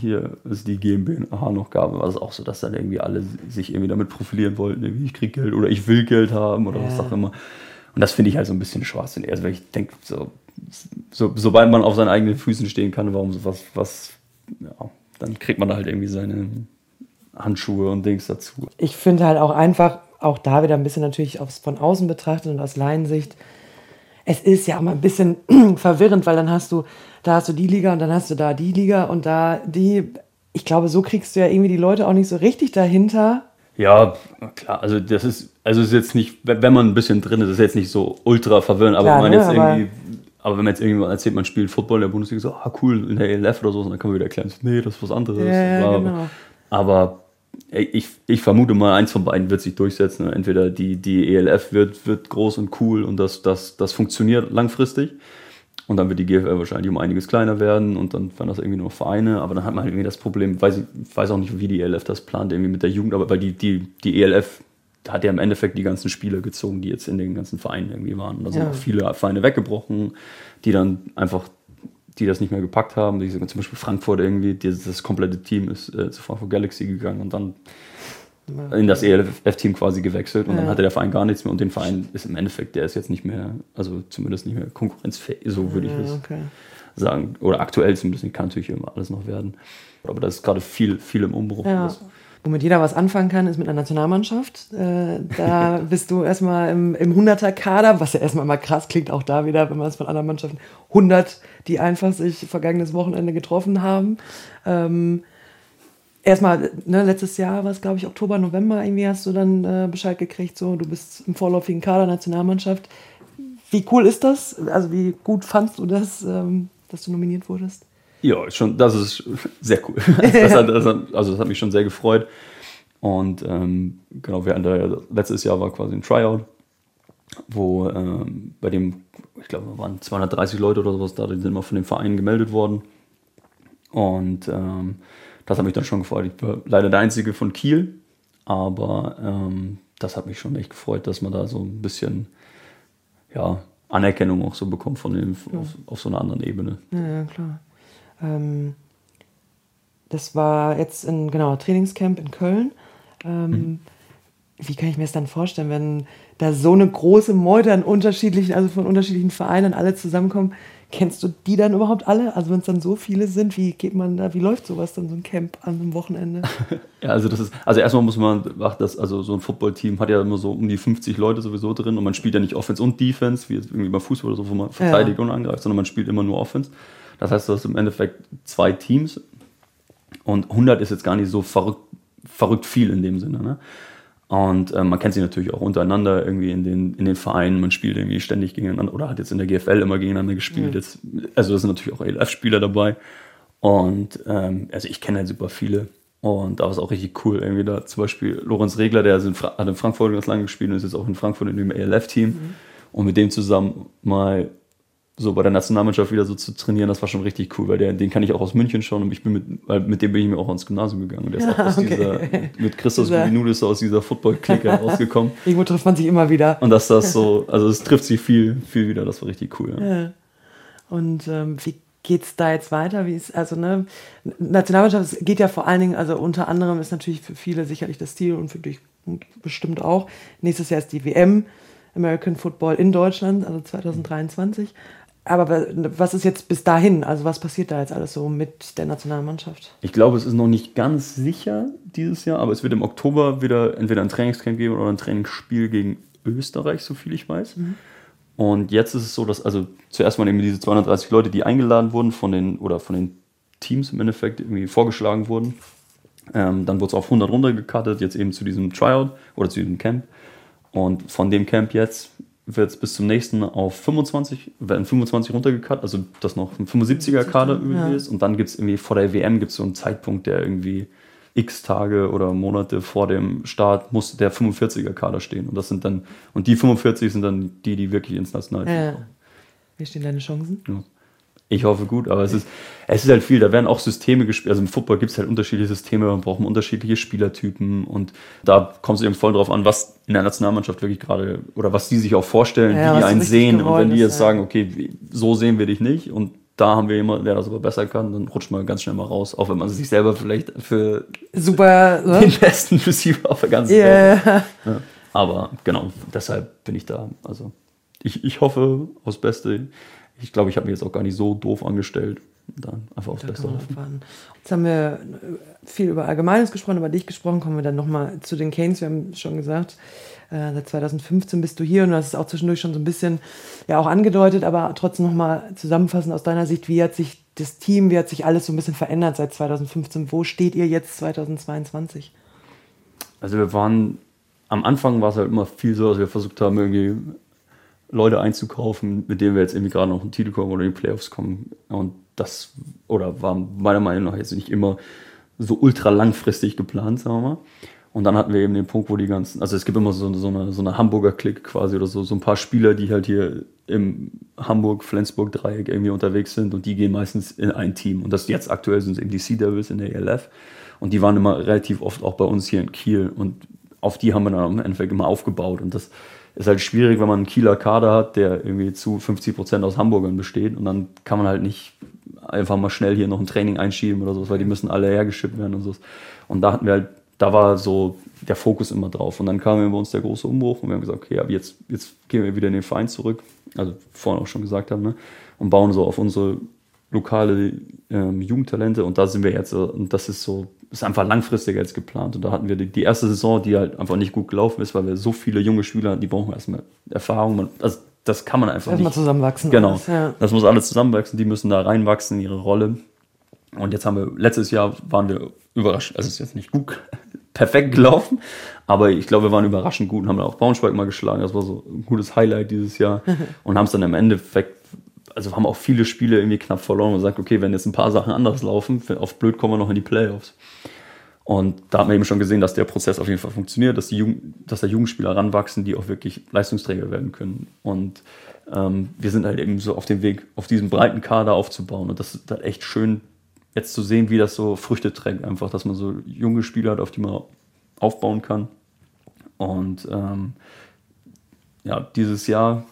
hier es die GmbH noch gab, war es auch so, dass dann irgendwie alle sich irgendwie damit profilieren wollten, irgendwie ich krieg Geld oder ich will Geld haben oder ja. was auch immer. Und das finde ich halt so ein bisschen schwachsinnig. Also weil ich denke, so, so, sobald man auf seinen eigenen Füßen stehen kann, warum sowas, was, ja, dann kriegt man da halt irgendwie seine Handschuhe und Dings dazu. Ich finde halt auch einfach, auch da wieder ein bisschen natürlich aufs, von außen betrachtet und aus Laiensicht, es ist ja immer ein bisschen verwirrend, weil dann hast du, da hast du die Liga und dann hast du da die Liga und da die. Ich glaube, so kriegst du ja irgendwie die Leute auch nicht so richtig dahinter. Ja, klar, also das ist, also ist jetzt nicht, wenn man ein bisschen drin ist, ist jetzt nicht so ultra verwirrend, aber klar, wenn man jetzt ne, irgendwie, aber wenn man jetzt irgendwann erzählt, man spielt Football in der Bundesliga, so, ah cool, in der ELF oder so, dann kann man wieder erklären, nee, das ist was anderes. Ja, genau. Aber ich, ich vermute mal, eins von beiden wird sich durchsetzen. Entweder die, die ELF wird, wird groß und cool und das, das, das funktioniert langfristig. Und dann wird die GFL wahrscheinlich um einiges kleiner werden und dann werden das irgendwie nur Vereine. Aber dann hat man halt irgendwie das Problem, weiß ich weiß auch nicht, wie die ELF das plant, irgendwie mit der Jugend, aber weil die, die, die ELF hat ja im Endeffekt die ganzen Spieler gezogen, die jetzt in den ganzen Vereinen irgendwie waren. Da sind ja. auch viele Vereine weggebrochen, die dann einfach die das nicht mehr gepackt haben. Die, zum Beispiel Frankfurt irgendwie, die, das komplette Team ist äh, zu Frankfurt Galaxy gegangen und dann in das ELF-Team quasi gewechselt und ja. dann hatte der Verein gar nichts mehr und den Verein ist im Endeffekt, der ist jetzt nicht mehr, also zumindest nicht mehr konkurrenzfähig, so würde ich es okay. sagen. Oder aktuell zumindest, kann natürlich immer alles noch werden. Aber da ist gerade viel, viel im Umbruch. Ja womit jeder was anfangen kann, ist mit einer Nationalmannschaft. Äh, da bist du erstmal im, im 100er-Kader, was ja erstmal mal krass klingt, auch da wieder, wenn man es von anderen Mannschaften, 100, die einfach sich vergangenes Wochenende getroffen haben. Ähm, erstmal, ne, letztes Jahr war es, glaube ich, Oktober, November, irgendwie hast du dann äh, Bescheid gekriegt, so, du bist im vorläufigen Kader Nationalmannschaft. Wie cool ist das? Also, wie gut fandst du das, ähm, dass du nominiert wurdest? Ja, schon, das ist sehr cool. Das hat, das hat, also das hat mich schon sehr gefreut. Und ähm, genau, wir der, letztes Jahr war quasi ein Tryout, wo ähm, bei dem, ich glaube, waren 230 Leute oder sowas da, die sind immer von dem Verein gemeldet worden. Und ähm, das hat mich dann schon gefreut. Ich war leider der Einzige von Kiel, aber ähm, das hat mich schon echt gefreut, dass man da so ein bisschen ja, Anerkennung auch so bekommt von dem, ja. auf, auf, so einer anderen Ebene. Ja, ja klar. Ähm, das war jetzt ein genau, Trainingscamp in Köln. Ähm, mhm. Wie kann ich mir das dann vorstellen, wenn da so eine große Meute an unterschiedlichen, also von unterschiedlichen Vereinen alle zusammenkommen? Kennst du die dann überhaupt alle? Also wenn es dann so viele sind, wie geht man da, wie läuft sowas dann, so ein Camp an einem Wochenende? ja, also das ist, also erstmal muss man beachten, dass also so ein Footballteam hat ja immer so um die 50 Leute sowieso drin und man spielt ja nicht Offense und Defense, wie jetzt irgendwie beim Fußball oder so, wo man verteidigt ja. und angreift, sondern man spielt immer nur Offense. Das heißt, du hast im Endeffekt zwei Teams und 100 ist jetzt gar nicht so verrückt, verrückt viel in dem Sinne. Ne? Und äh, man kennt sich natürlich auch untereinander irgendwie in den, in den Vereinen. Man spielt irgendwie ständig gegeneinander oder hat jetzt in der GFL immer gegeneinander gespielt. Mhm. Jetzt, also da sind natürlich auch ELF-Spieler dabei. Und ähm, also ich kenne halt super viele. Und da war es auch richtig cool. Irgendwie da zum Beispiel Lorenz Regler, der in hat in Frankfurt ganz lange gespielt und ist jetzt auch in Frankfurt in dem ELF-Team. Mhm. Und mit dem zusammen mal so bei der Nationalmannschaft wieder so zu trainieren, das war schon richtig cool, weil der, den kann ich auch aus München schon und ich bin mit, weil mit dem bin ich mir auch ans Gymnasium gegangen. Und der ist auch aus okay. dieser, mit Christus Nudes aus dieser Football-Clique rausgekommen. Irgendwo trifft man sich immer wieder. Und dass das so, also es trifft sich viel, viel wieder, das war richtig cool. Ja. Ja. Und ähm, wie geht's da jetzt weiter? Wie ist, also, ne, Nationalmannschaft geht ja vor allen Dingen, also unter anderem ist natürlich für viele sicherlich das Ziel und für dich bestimmt auch. Nächstes Jahr ist die WM. American Football in Deutschland, also 2023. Aber was ist jetzt bis dahin? Also was passiert da jetzt alles so mit der Nationalmannschaft? Ich glaube, es ist noch nicht ganz sicher dieses Jahr, aber es wird im Oktober wieder entweder ein Trainingscamp geben oder ein Trainingsspiel gegen Österreich, so viel ich weiß. Mhm. Und jetzt ist es so, dass also zuerst mal eben diese 230 Leute, die eingeladen wurden von den oder von den Teams im Endeffekt irgendwie vorgeschlagen wurden. Ähm, dann wurde es auf 100 runtergekattet, jetzt eben zu diesem Tryout oder zu diesem Camp. Und von dem Camp jetzt wird es bis zum nächsten auf 25, werden 25 runtergecut, also dass noch ein 75er Kader übrig ja. ist. Und dann gibt es irgendwie vor der WM gibt so einen Zeitpunkt, der irgendwie x Tage oder Monate vor dem Start muss der 45er Kader stehen. Und das sind dann, und die 45 sind dann die, die wirklich ins Nationalteam ja. kommen. Wie stehen deine Chancen? Ja. Ich hoffe gut, aber es ist, es ist halt viel. Da werden auch Systeme gespielt. Also im Football gibt es halt unterschiedliche Systeme, man braucht unterschiedliche Spielertypen und da kommt es eben voll drauf an, was in der Nationalmannschaft wirklich gerade oder was die sich auch vorstellen, ja, wie die einen sehen. Und wenn die jetzt ist, sagen, okay, so sehen wir dich nicht und da haben wir jemanden, der das aber besser kann, dann rutscht man ganz schnell mal raus, auch wenn man sich selber vielleicht für super ne? den besten Receiver auf der ganzen yeah. Welt. Ja. Aber genau, deshalb bin ich da. Also ich, ich hoffe aufs Beste ich glaube, ich habe mich jetzt auch gar nicht so doof angestellt. Dann einfach aufs Beste hoffen. Jetzt haben wir viel über Allgemeines gesprochen, über dich gesprochen. Kommen wir dann nochmal zu den Canes. Wir haben schon gesagt, äh, seit 2015 bist du hier und du hast es auch zwischendurch schon so ein bisschen ja auch angedeutet, aber trotzdem nochmal zusammenfassend aus deiner Sicht, wie hat sich das Team, wie hat sich alles so ein bisschen verändert seit 2015? Wo steht ihr jetzt 2022? Also wir waren, am Anfang war es halt immer viel so, dass wir versucht haben, irgendwie Leute einzukaufen, mit denen wir jetzt irgendwie gerade noch in den Titel kommen oder in die Playoffs kommen. Und das, oder war meiner Meinung nach jetzt nicht immer so ultra langfristig geplant, sagen wir mal. Und dann hatten wir eben den Punkt, wo die ganzen, also es gibt immer so, so eine, so eine Hamburger Klick quasi oder so, so ein paar Spieler, die halt hier im Hamburg-Flensburg-Dreieck irgendwie unterwegs sind und die gehen meistens in ein Team. Und das jetzt aktuell sind eben die Sea Devils in der ELF. Und die waren immer relativ oft auch bei uns hier in Kiel und auf die haben wir dann im Endeffekt immer aufgebaut. Und das, ist halt schwierig, wenn man einen Kieler Kader hat, der irgendwie zu 50 Prozent aus Hamburgern besteht und dann kann man halt nicht einfach mal schnell hier noch ein Training einschieben oder so, weil die müssen alle hergeschippt werden und so. Und da hatten wir halt, da war so der Fokus immer drauf. Und dann kam bei uns der große Umbruch und wir haben gesagt, okay, jetzt, jetzt gehen wir wieder in den Verein zurück, also vorhin auch schon gesagt haben, ne? und bauen so auf unsere lokale ähm, Jugendtalente und da sind wir jetzt, und das ist so ist einfach langfristiger als geplant. Und da hatten wir die, die, erste Saison, die halt einfach nicht gut gelaufen ist, weil wir so viele junge Spieler hatten, die brauchen erstmal Erfahrung. Man, also das kann man einfach erstmal nicht. zusammenwachsen. Genau. Alles, ja. Das muss alles zusammenwachsen, die müssen da reinwachsen in ihre Rolle. Und jetzt haben wir, letztes Jahr waren wir überrascht, also ist jetzt nicht gut, perfekt gelaufen, aber ich glaube, wir waren überraschend gut und haben auch Braunschweig mal geschlagen. Das war so ein gutes Highlight dieses Jahr und haben es dann im Endeffekt also haben auch viele Spiele irgendwie knapp verloren und gesagt, okay, wenn jetzt ein paar Sachen anders laufen, auf blöd kommen wir noch in die Playoffs. Und da hat man eben schon gesehen, dass der Prozess auf jeden Fall funktioniert, dass, die Jugend, dass da Jugendspieler ranwachsen, die auch wirklich Leistungsträger werden können. Und ähm, wir sind halt eben so auf dem Weg, auf diesem breiten Kader aufzubauen. Und das ist halt echt schön, jetzt zu sehen, wie das so Früchte trägt. Einfach, dass man so junge Spieler hat, auf die man aufbauen kann. Und ähm, ja, dieses Jahr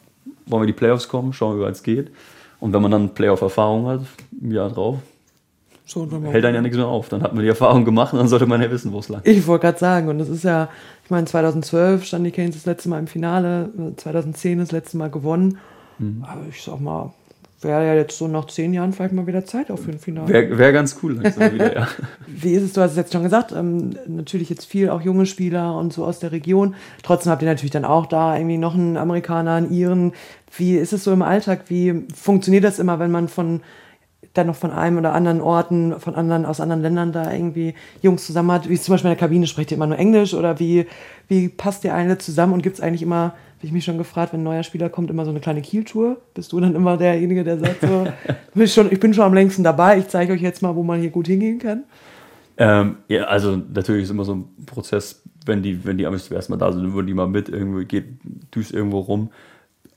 wollen wir die Playoffs kommen, schauen, wie weit es geht. Und wenn man dann Playoff-Erfahrung hat, ein Jahr drauf, so, hält einen ja nichts mehr auf. Dann hat man die Erfahrung gemacht und dann sollte man ja wissen, wo es lang Ich wollte gerade sagen, und das ist ja, ich meine, 2012 stand die Canes das letzte Mal im Finale, 2010 das letzte Mal gewonnen. Mhm. Aber ich sag mal, wäre ja jetzt so nach zehn Jahren vielleicht mal wieder Zeit auf für ein Finale. Wäre wär ganz cool langsam wieder, ja. Wie ist es, du hast es jetzt schon gesagt, ähm, natürlich jetzt viel auch junge Spieler und so aus der Region. Trotzdem habt ihr natürlich dann auch da irgendwie noch einen Amerikaner, einen Iren. Wie ist es so im Alltag? Wie funktioniert das immer, wenn man von dann noch von einem oder anderen Orten, von anderen, aus anderen Ländern da irgendwie Jungs zusammen hat? Wie zum Beispiel in der Kabine, sprecht ihr immer nur Englisch oder wie, wie passt ihr alle zusammen und gibt es eigentlich immer ich mich schon gefragt, wenn ein neuer Spieler kommt, immer so eine kleine Kieltour. Bist du dann immer derjenige, der sagt so, bin schon, ich bin schon am längsten dabei, ich zeige euch jetzt mal, wo man hier gut hingehen kann? Ähm, ja, also natürlich ist immer so ein Prozess, wenn die, wenn die Amis zuerst mal da sind, dann würden die mal mit, irgendwie geht, düst irgendwo rum.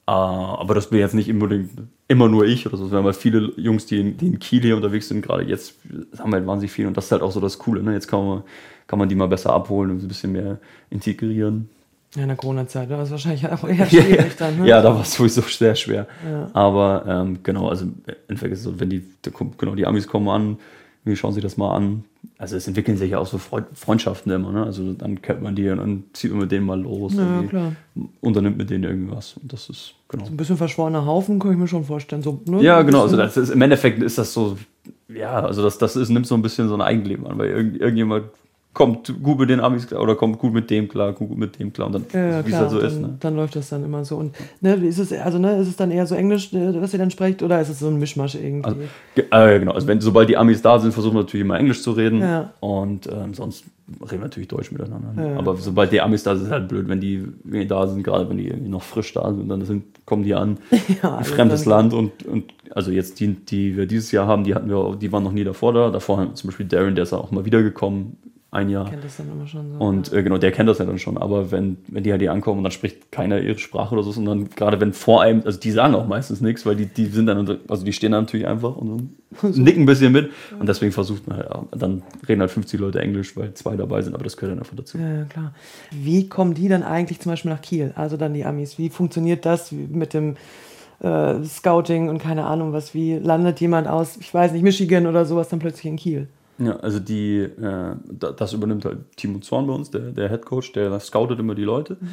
Uh, aber das bin jetzt nicht unbedingt immer nur ich oder so. Wir haben halt viele Jungs, die in, die in Kiel hier unterwegs sind, gerade jetzt haben wir halt wahnsinnig viel und das ist halt auch so das Coole. Ne? Jetzt kann man, kann man die mal besser abholen und ein bisschen mehr integrieren. Ja, in der Corona-Zeit, das ist wahrscheinlich auch eher schwierig dann. Ne? ja, da war es sowieso sehr schwer. Ja. Aber ähm, genau, also im Endeffekt ist es so, wenn die, genau, die Amis kommen an, wir schauen sich das mal an. Also es entwickeln sich ja auch so Freundschaften immer, ne? Also dann kennt man die und dann zieht man mit denen mal los. Ja, klar. Unternimmt mit denen irgendwas. Und das ist, genau. So ein bisschen verschworener Haufen, kann ich mir schon vorstellen. So, ne? Ja, genau. Also das ist, im Endeffekt ist das so, ja, also das, das ist, nimmt so ein bisschen so ein Eigenleben an, weil irgend, irgendjemand kommt gut mit den Amis klar oder kommt gut mit dem klar, gut mit dem klar und dann, ja, wie es halt so dann, ist. Ne? Dann läuft das dann immer so. Und ne, ist es, also ne, ist es dann eher so Englisch, äh, was ihr dann sprecht, oder ist es so ein Mischmasch irgendwie? Also, äh, genau, also wenn, sobald die Amis da sind, versuchen wir natürlich immer Englisch zu reden ja. und ähm, sonst reden wir natürlich Deutsch miteinander. Ne? Ja, Aber sobald die Amis da sind, ist es halt blöd, wenn die, wenn die da sind, gerade wenn die irgendwie noch frisch da sind, dann sind, kommen die an, ein fremdes Land und, und also jetzt die, die wir dieses Jahr haben, die hatten wir, die waren noch nie davor da. Davor haben zum Beispiel Darren, der ist auch mal wiedergekommen, ein Jahr. Kennt das dann immer schon so. Und äh, genau, der kennt das ja dann schon. Aber wenn, wenn die halt hier ankommen und dann spricht keiner ihre Sprache oder so, dann gerade wenn vor einem, also die sagen auch meistens nichts, weil die, die sind dann, also die stehen dann natürlich einfach und so, nicken ein bisschen mit. Und deswegen versucht man halt, dann reden halt 50 Leute Englisch, weil zwei dabei sind, aber das gehört dann einfach dazu. Ja, klar. Wie kommen die dann eigentlich zum Beispiel nach Kiel? Also dann die Amis. Wie funktioniert das mit dem äh, Scouting und keine Ahnung was? Wie landet jemand aus, ich weiß nicht, Michigan oder sowas dann plötzlich in Kiel? Ja, also die, äh, das übernimmt halt Timo Zorn bei uns, der, der Head Coach, der scoutet immer die Leute, mhm.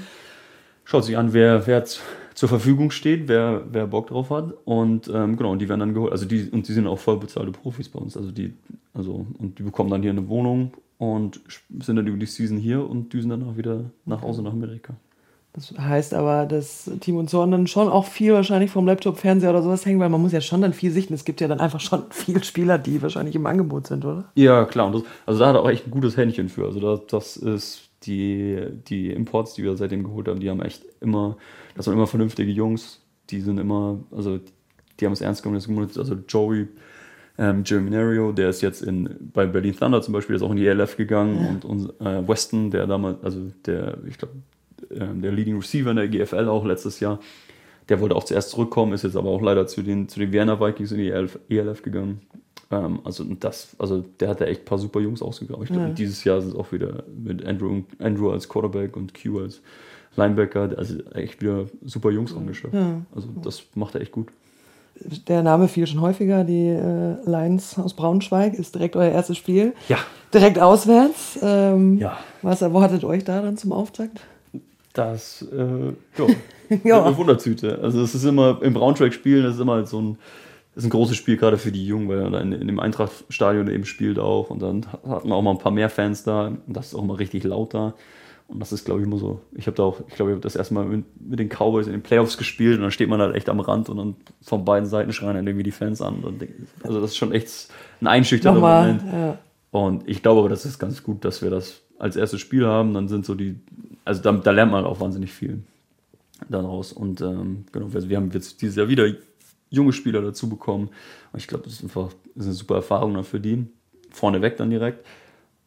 schaut sich an, wer, wer zur Verfügung steht, wer, wer Bock drauf hat und ähm, genau, und die werden dann geholt. Also die, und die sind auch voll bezahlte Profis bei uns. Also die, also, und die bekommen dann hier eine Wohnung und sind dann über die Season hier und düsen dann auch wieder nach Hause nach Amerika. Das heißt aber, dass Team und Zorn dann schon auch viel wahrscheinlich vom Laptop, Fernseher oder sowas hängen, weil man muss ja schon dann viel sichten. Es gibt ja dann einfach schon viele Spieler, die wahrscheinlich im Angebot sind, oder? Ja, klar. Und das, also da hat er auch echt ein gutes Händchen für. Also das, das ist die, die Imports, die wir seitdem geholt haben, die haben echt immer, das sind immer vernünftige Jungs. Die sind immer, also die haben es ernst genommen. Also Joey ähm, Germinario, der ist jetzt in, bei Berlin Thunder zum Beispiel, ist auch in die ELF gegangen ja. und, und äh, Weston, der damals, also der, ich glaube, der Leading Receiver in der GFL auch letztes Jahr. Der wollte auch zuerst zurückkommen, ist jetzt aber auch leider zu den, zu den Vienna Vikings in die ELF, ELF gegangen. Ähm, also, das, also der hat da echt ein paar super Jungs ausgegraben. Ich glaube, ja. dieses Jahr ist es auch wieder mit Andrew, Andrew als Quarterback und Q als Linebacker. Also echt wieder super Jungs angeschafft. Ja. Also das macht er echt gut. Der Name fiel schon häufiger. Die äh, Lions aus Braunschweig ist direkt euer erstes Spiel. Ja. Direkt auswärts. Ähm, ja. Was erwartet euch da dann zum Auftakt? Das, äh, ja, ja. eine Wunderzüte. Also es ist immer, im Braunschweig spielen, das ist immer halt so ein, das ist ein großes Spiel, gerade für die Jungen, weil er in, in dem Eintrachtstadion eben spielt auch und dann hat man auch mal ein paar mehr Fans da und das ist auch immer richtig laut da. Und das ist, glaube ich, immer so. Ich habe da auch, ich glaube, ich habe das erste Mal mit, mit, den Cowboys in den Playoffs gespielt und dann steht man halt echt am Rand und dann von beiden Seiten schreien dann irgendwie die Fans an. also das ist schon echt ein einschüchternder Moment. Ja. Und ich glaube aber, das ist ganz gut, dass wir das als erstes Spiel haben. Dann sind so die also da, da, lernt man auch wahnsinnig viel daraus. Und ähm, genau, wir haben jetzt dieses Jahr wieder junge Spieler dazu bekommen. Und ich glaube, das ist einfach das ist eine super Erfahrung dann für die. Vorneweg dann direkt.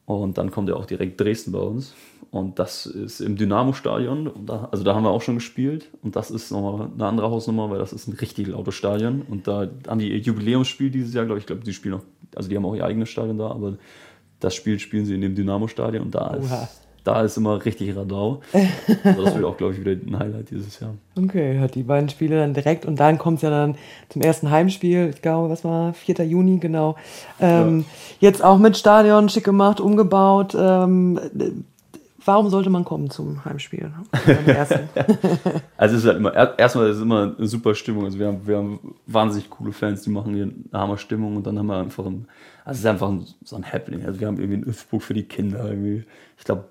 Und dann kommt ja auch direkt Dresden bei uns. Und das ist im Dynamo-Stadion. Da, also da haben wir auch schon gespielt. Und das ist nochmal eine andere Hausnummer, weil das ist ein richtig lautes Stadion. Und da haben die ihr Jubiläumsspiel dieses Jahr, glaube ich, glaube, die spielen noch, also die haben auch ihr eigenes Stadion da, aber das Spiel spielen sie in dem Dynamo-Stadion und da ist, da ist immer richtig Radau. Also das wird auch, glaube ich, wieder ein Highlight dieses Jahr. Okay, hat die beiden Spiele dann direkt und dann kommt es ja dann zum ersten Heimspiel, ich glaube, was war, 4. Juni, genau. Ähm, ja. Jetzt auch mit Stadion, schick gemacht, umgebaut. Ähm, warum sollte man kommen zum Heimspiel? also es ist halt immer, erstmal ist es immer eine super Stimmung. Also wir haben, wir haben wahnsinnig coole Fans, die machen hier eine Hammer Stimmung und dann haben wir einfach ein, also es ist einfach ein, so ein Happening. Also wir haben irgendwie ein Üffbuch für die Kinder. Irgendwie. Ich glaube,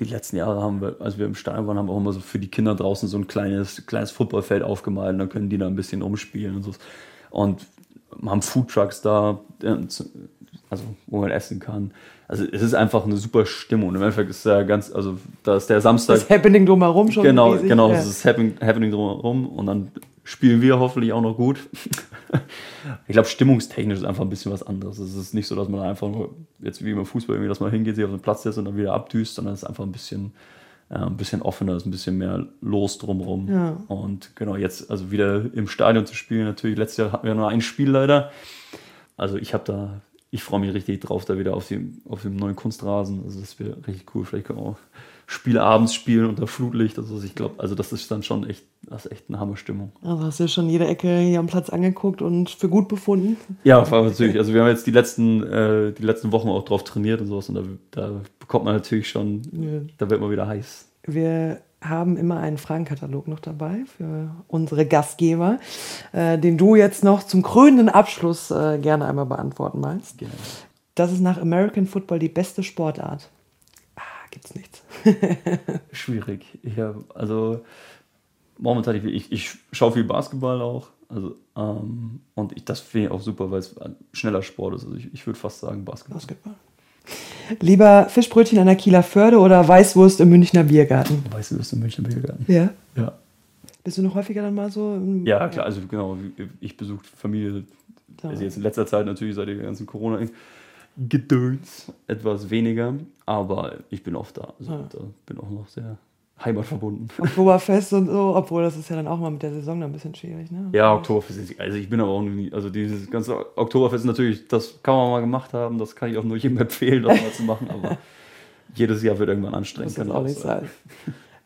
die letzten Jahre haben wir, als wir im Stadion waren, haben wir auch immer so für die Kinder draußen so ein kleines, kleines Footballfeld aufgemalt und dann können die da ein bisschen rumspielen und so. Und haben Foodtrucks da, also wo man essen kann. Also es ist einfach eine super Stimmung. Und im Endeffekt ist ja ganz, also da ist der Samstag. Das Happening drumherum schon. Genau, riesig, genau, ja. das ist Happening, Happening drumherum und dann spielen wir hoffentlich auch noch gut. ich glaube, stimmungstechnisch ist einfach ein bisschen was anderes. Es ist nicht so, dass man einfach nur, jetzt wie beim Fußball, irgendwie, dass man hingeht, sich auf den Platz setzt und dann wieder abdüst, sondern es ist einfach ein bisschen, ja, ein bisschen offener, ist ein bisschen mehr los drumherum. Ja. Und genau, jetzt also wieder im Stadion zu spielen, natürlich, letztes Jahr hatten wir nur ein Spiel leider. Also ich habe da ich freue mich richtig drauf, da wieder auf dem, auf dem neuen Kunstrasen. Also das wäre richtig cool. Vielleicht können wir auch Spiele abends spielen unter Flutlicht. Also ich glaube, also das ist dann schon echt, das ist echt eine Hammerstimmung. Also hast du ja schon jede Ecke hier am Platz angeguckt und für gut befunden? Ja, natürlich. Also wir haben jetzt die letzten, äh, die letzten Wochen auch drauf trainiert und sowas und da, da bekommt man natürlich schon, ja. da wird man wieder heiß. Wir haben immer einen Fragenkatalog noch dabei für unsere Gastgeber, äh, den du jetzt noch zum krönenden Abschluss äh, gerne einmal beantworten meinst. Gerne. Das ist nach American Football die beste Sportart. Ah, gibt's nichts. Schwierig. Hab, also momentan, ich, ich schaue viel Basketball auch. Also, ähm, und ich, das finde ich auch super, weil es ein schneller Sport ist. Also ich, ich würde fast sagen Basketball. Basketball. Lieber Fischbrötchen an der Kieler Förde oder Weißwurst im Münchner Biergarten? Weißwurst im Münchner Biergarten. Ja? Ja. Bist du noch häufiger dann mal so? ja, klar, also genau, ich besuche Familie, also jetzt in letzter Zeit natürlich seit der ganzen Corona-Gedöns etwas weniger, aber ich bin oft da. Also ja. da bin auch noch sehr heimatverbunden. Oktoberfest und so, obwohl das ist ja dann auch mal mit der Saison dann ein bisschen schwierig, ne? Ja, Oktoberfest ist, also ich bin aber auch nie, also dieses ganze Oktoberfest natürlich, das kann man mal gemacht haben, das kann ich auch nur jedem empfehlen, das mal zu machen, aber jedes Jahr wird irgendwann anstrengend. Das kann auch nicht sein.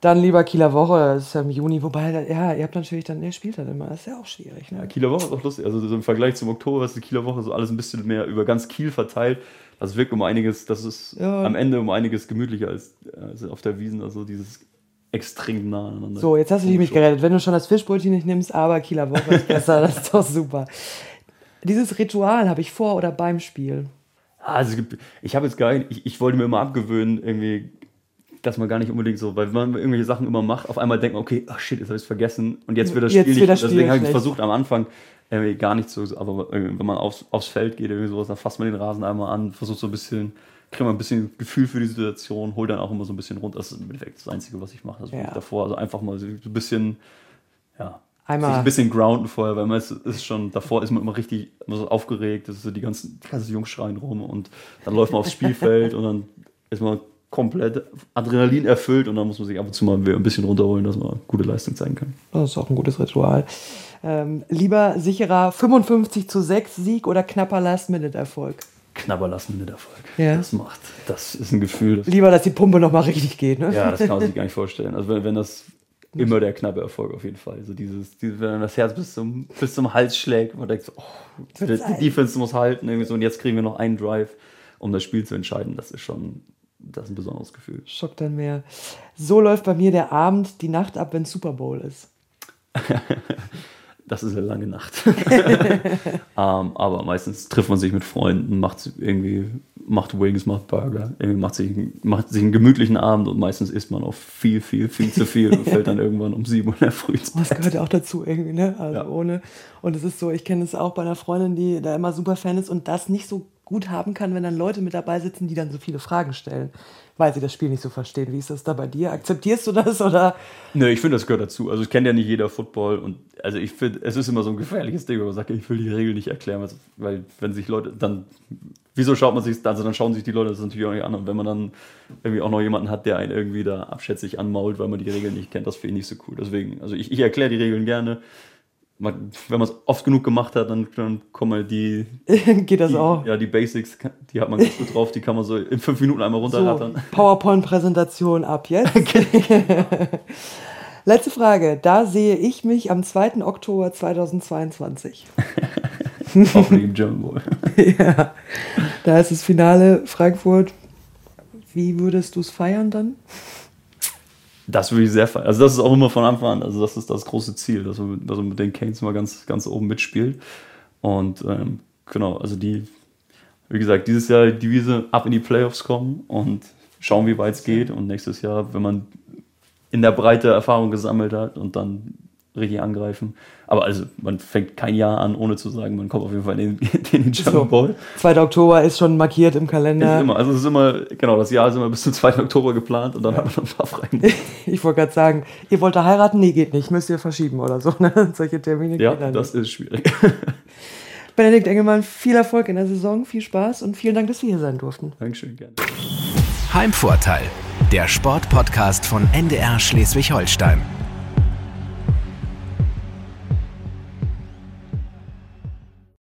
Dann lieber Kieler Woche, das ist ja im Juni, wobei, ja, ihr habt natürlich dann, ihr spielt dann immer, das ist ja auch schwierig. Ne? Ja, Kieler Woche ist auch lustig, also so im Vergleich zum Oktober ist die Kieler Woche so alles ein bisschen mehr über ganz Kiel verteilt. Das wirkt um einiges, das ist ja. am Ende um einiges gemütlicher als, als auf der Wiesen, also dieses extrem nah aneinander. So, jetzt hast du mich gerettet. Wenn du schon das Fischbrötchen nicht nimmst, aber Kieler Woche ist besser, das ist doch super. Dieses Ritual habe ich vor oder beim Spiel. Also ich habe jetzt gar nicht, ich, ich, wollte mir immer abgewöhnen, irgendwie, dass man gar nicht unbedingt so, weil wenn man irgendwelche Sachen immer macht, auf einmal denkt man, okay, ach shit, jetzt habe ich es vergessen und jetzt wird das Spiel jetzt nicht. Das Spiel deswegen habe ich versucht am Anfang irgendwie gar nicht so, aber wenn man aufs, aufs Feld geht, irgendwie sowas, dann fasst man den Rasen einmal an, versucht so ein bisschen kriege man ein bisschen Gefühl für die Situation, hole dann auch immer so ein bisschen runter. Das ist im Endeffekt das Einzige, was ich mache. Also ja. davor, also einfach mal so ein bisschen, ja, Einmal. sich ein bisschen grounden vorher, weil man ist, ist schon, davor ist man immer richtig immer so aufgeregt, das ist so die ganzen, die ganzen Jungs schreien rum und dann läuft man aufs Spielfeld und dann ist man komplett Adrenalin erfüllt und dann muss man sich ab und zu mal ein bisschen runterholen, dass man gute Leistung zeigen kann. Das ist auch ein gutes Ritual. Ähm, lieber sicherer 55 zu 6 Sieg oder knapper Last-Minute-Erfolg? Knapper lassen mit Erfolg. Ja. Das macht, das ist ein Gefühl. Das Lieber, dass die Pumpe nochmal richtig geht, ne? Ja, das kann man sich gar nicht vorstellen. Also wenn, wenn das immer der knappe Erfolg auf jeden Fall. Also dieses, dieses wenn das Herz bis zum, bis zum Hals schlägt, man denkt so, oh, die Defense muss halten, irgendwie so, und jetzt kriegen wir noch einen Drive, um das Spiel zu entscheiden. Das ist schon, das ist ein besonderes Gefühl. Schock dann mehr. So läuft bei mir der Abend, die Nacht ab, wenn Super Bowl ist. das ist eine lange Nacht. ähm, aber meistens trifft man sich mit Freunden, macht irgendwie, macht Wings, macht Burger, irgendwie macht sich, macht sich einen gemütlichen Abend und meistens isst man auch viel, viel, viel zu viel und fällt dann irgendwann um sieben Uhr in der Früh ins Das gehört ja auch dazu irgendwie, ne? Also ja. ohne. Und es ist so, ich kenne es auch bei einer Freundin, die da immer super Fan ist und das nicht so gut haben kann, wenn dann Leute mit dabei sitzen, die dann so viele Fragen stellen weil sie das Spiel nicht so verstehen. Wie ist das da bei dir? Akzeptierst du das oder? Nö, ich finde, das gehört dazu. Also ich kenne ja nicht jeder Football und also ich finde, es ist immer so ein gefährliches Ding, wenn man sagt, ich will die Regel nicht erklären, weil wenn sich Leute dann, wieso schaut man sich also dann schauen sich die Leute das natürlich auch nicht an und wenn man dann irgendwie auch noch jemanden hat, der einen irgendwie da abschätzig anmault, weil man die Regeln nicht kennt, das finde ich nicht so cool. Deswegen, also ich, ich erkläre die Regeln gerne man, wenn man es oft genug gemacht hat, dann, dann kommen halt die. Geht das die, auch? Ja, die Basics, die hat man ganz gut drauf, die kann man so in fünf Minuten einmal runterrattern. So, PowerPoint-Präsentation ab jetzt. Letzte Frage. Da sehe ich mich am 2. Oktober 2022. Hoffentlich im German Bowl. ja. Da ist das Finale Frankfurt Wie würdest du es feiern dann? Das würde ich sehr feiern. Also das ist auch immer von Anfang an, also das ist das große Ziel, dass man, dass man mit den Canes mal ganz, ganz oben mitspielt. Und ähm, genau, also die, wie gesagt, dieses Jahr die Devise ab in die Playoffs kommen und schauen, wie weit es geht. Und nächstes Jahr, wenn man in der Breite Erfahrung gesammelt hat und dann richtig angreifen. Aber also, man fängt kein Jahr an, ohne zu sagen, man kommt auf jeden Fall in den, in den Jump Ball. 2. Oktober ist schon markiert im Kalender. Ist immer, also es ist immer, genau, das Jahr ist immer bis zum 2. Oktober geplant und dann ja. hat man noch ein paar freie Ich wollte gerade sagen, ihr wollt da heiraten? Nee, geht nicht, müsst ihr verschieben oder so. Ne? Solche Termine Ja, das ist schwierig. Benedikt Engelmann, viel Erfolg in der Saison, viel Spaß und vielen Dank, dass wir hier sein durften. Dankeschön, gerne. Heimvorteil, der Sportpodcast von NDR Schleswig-Holstein.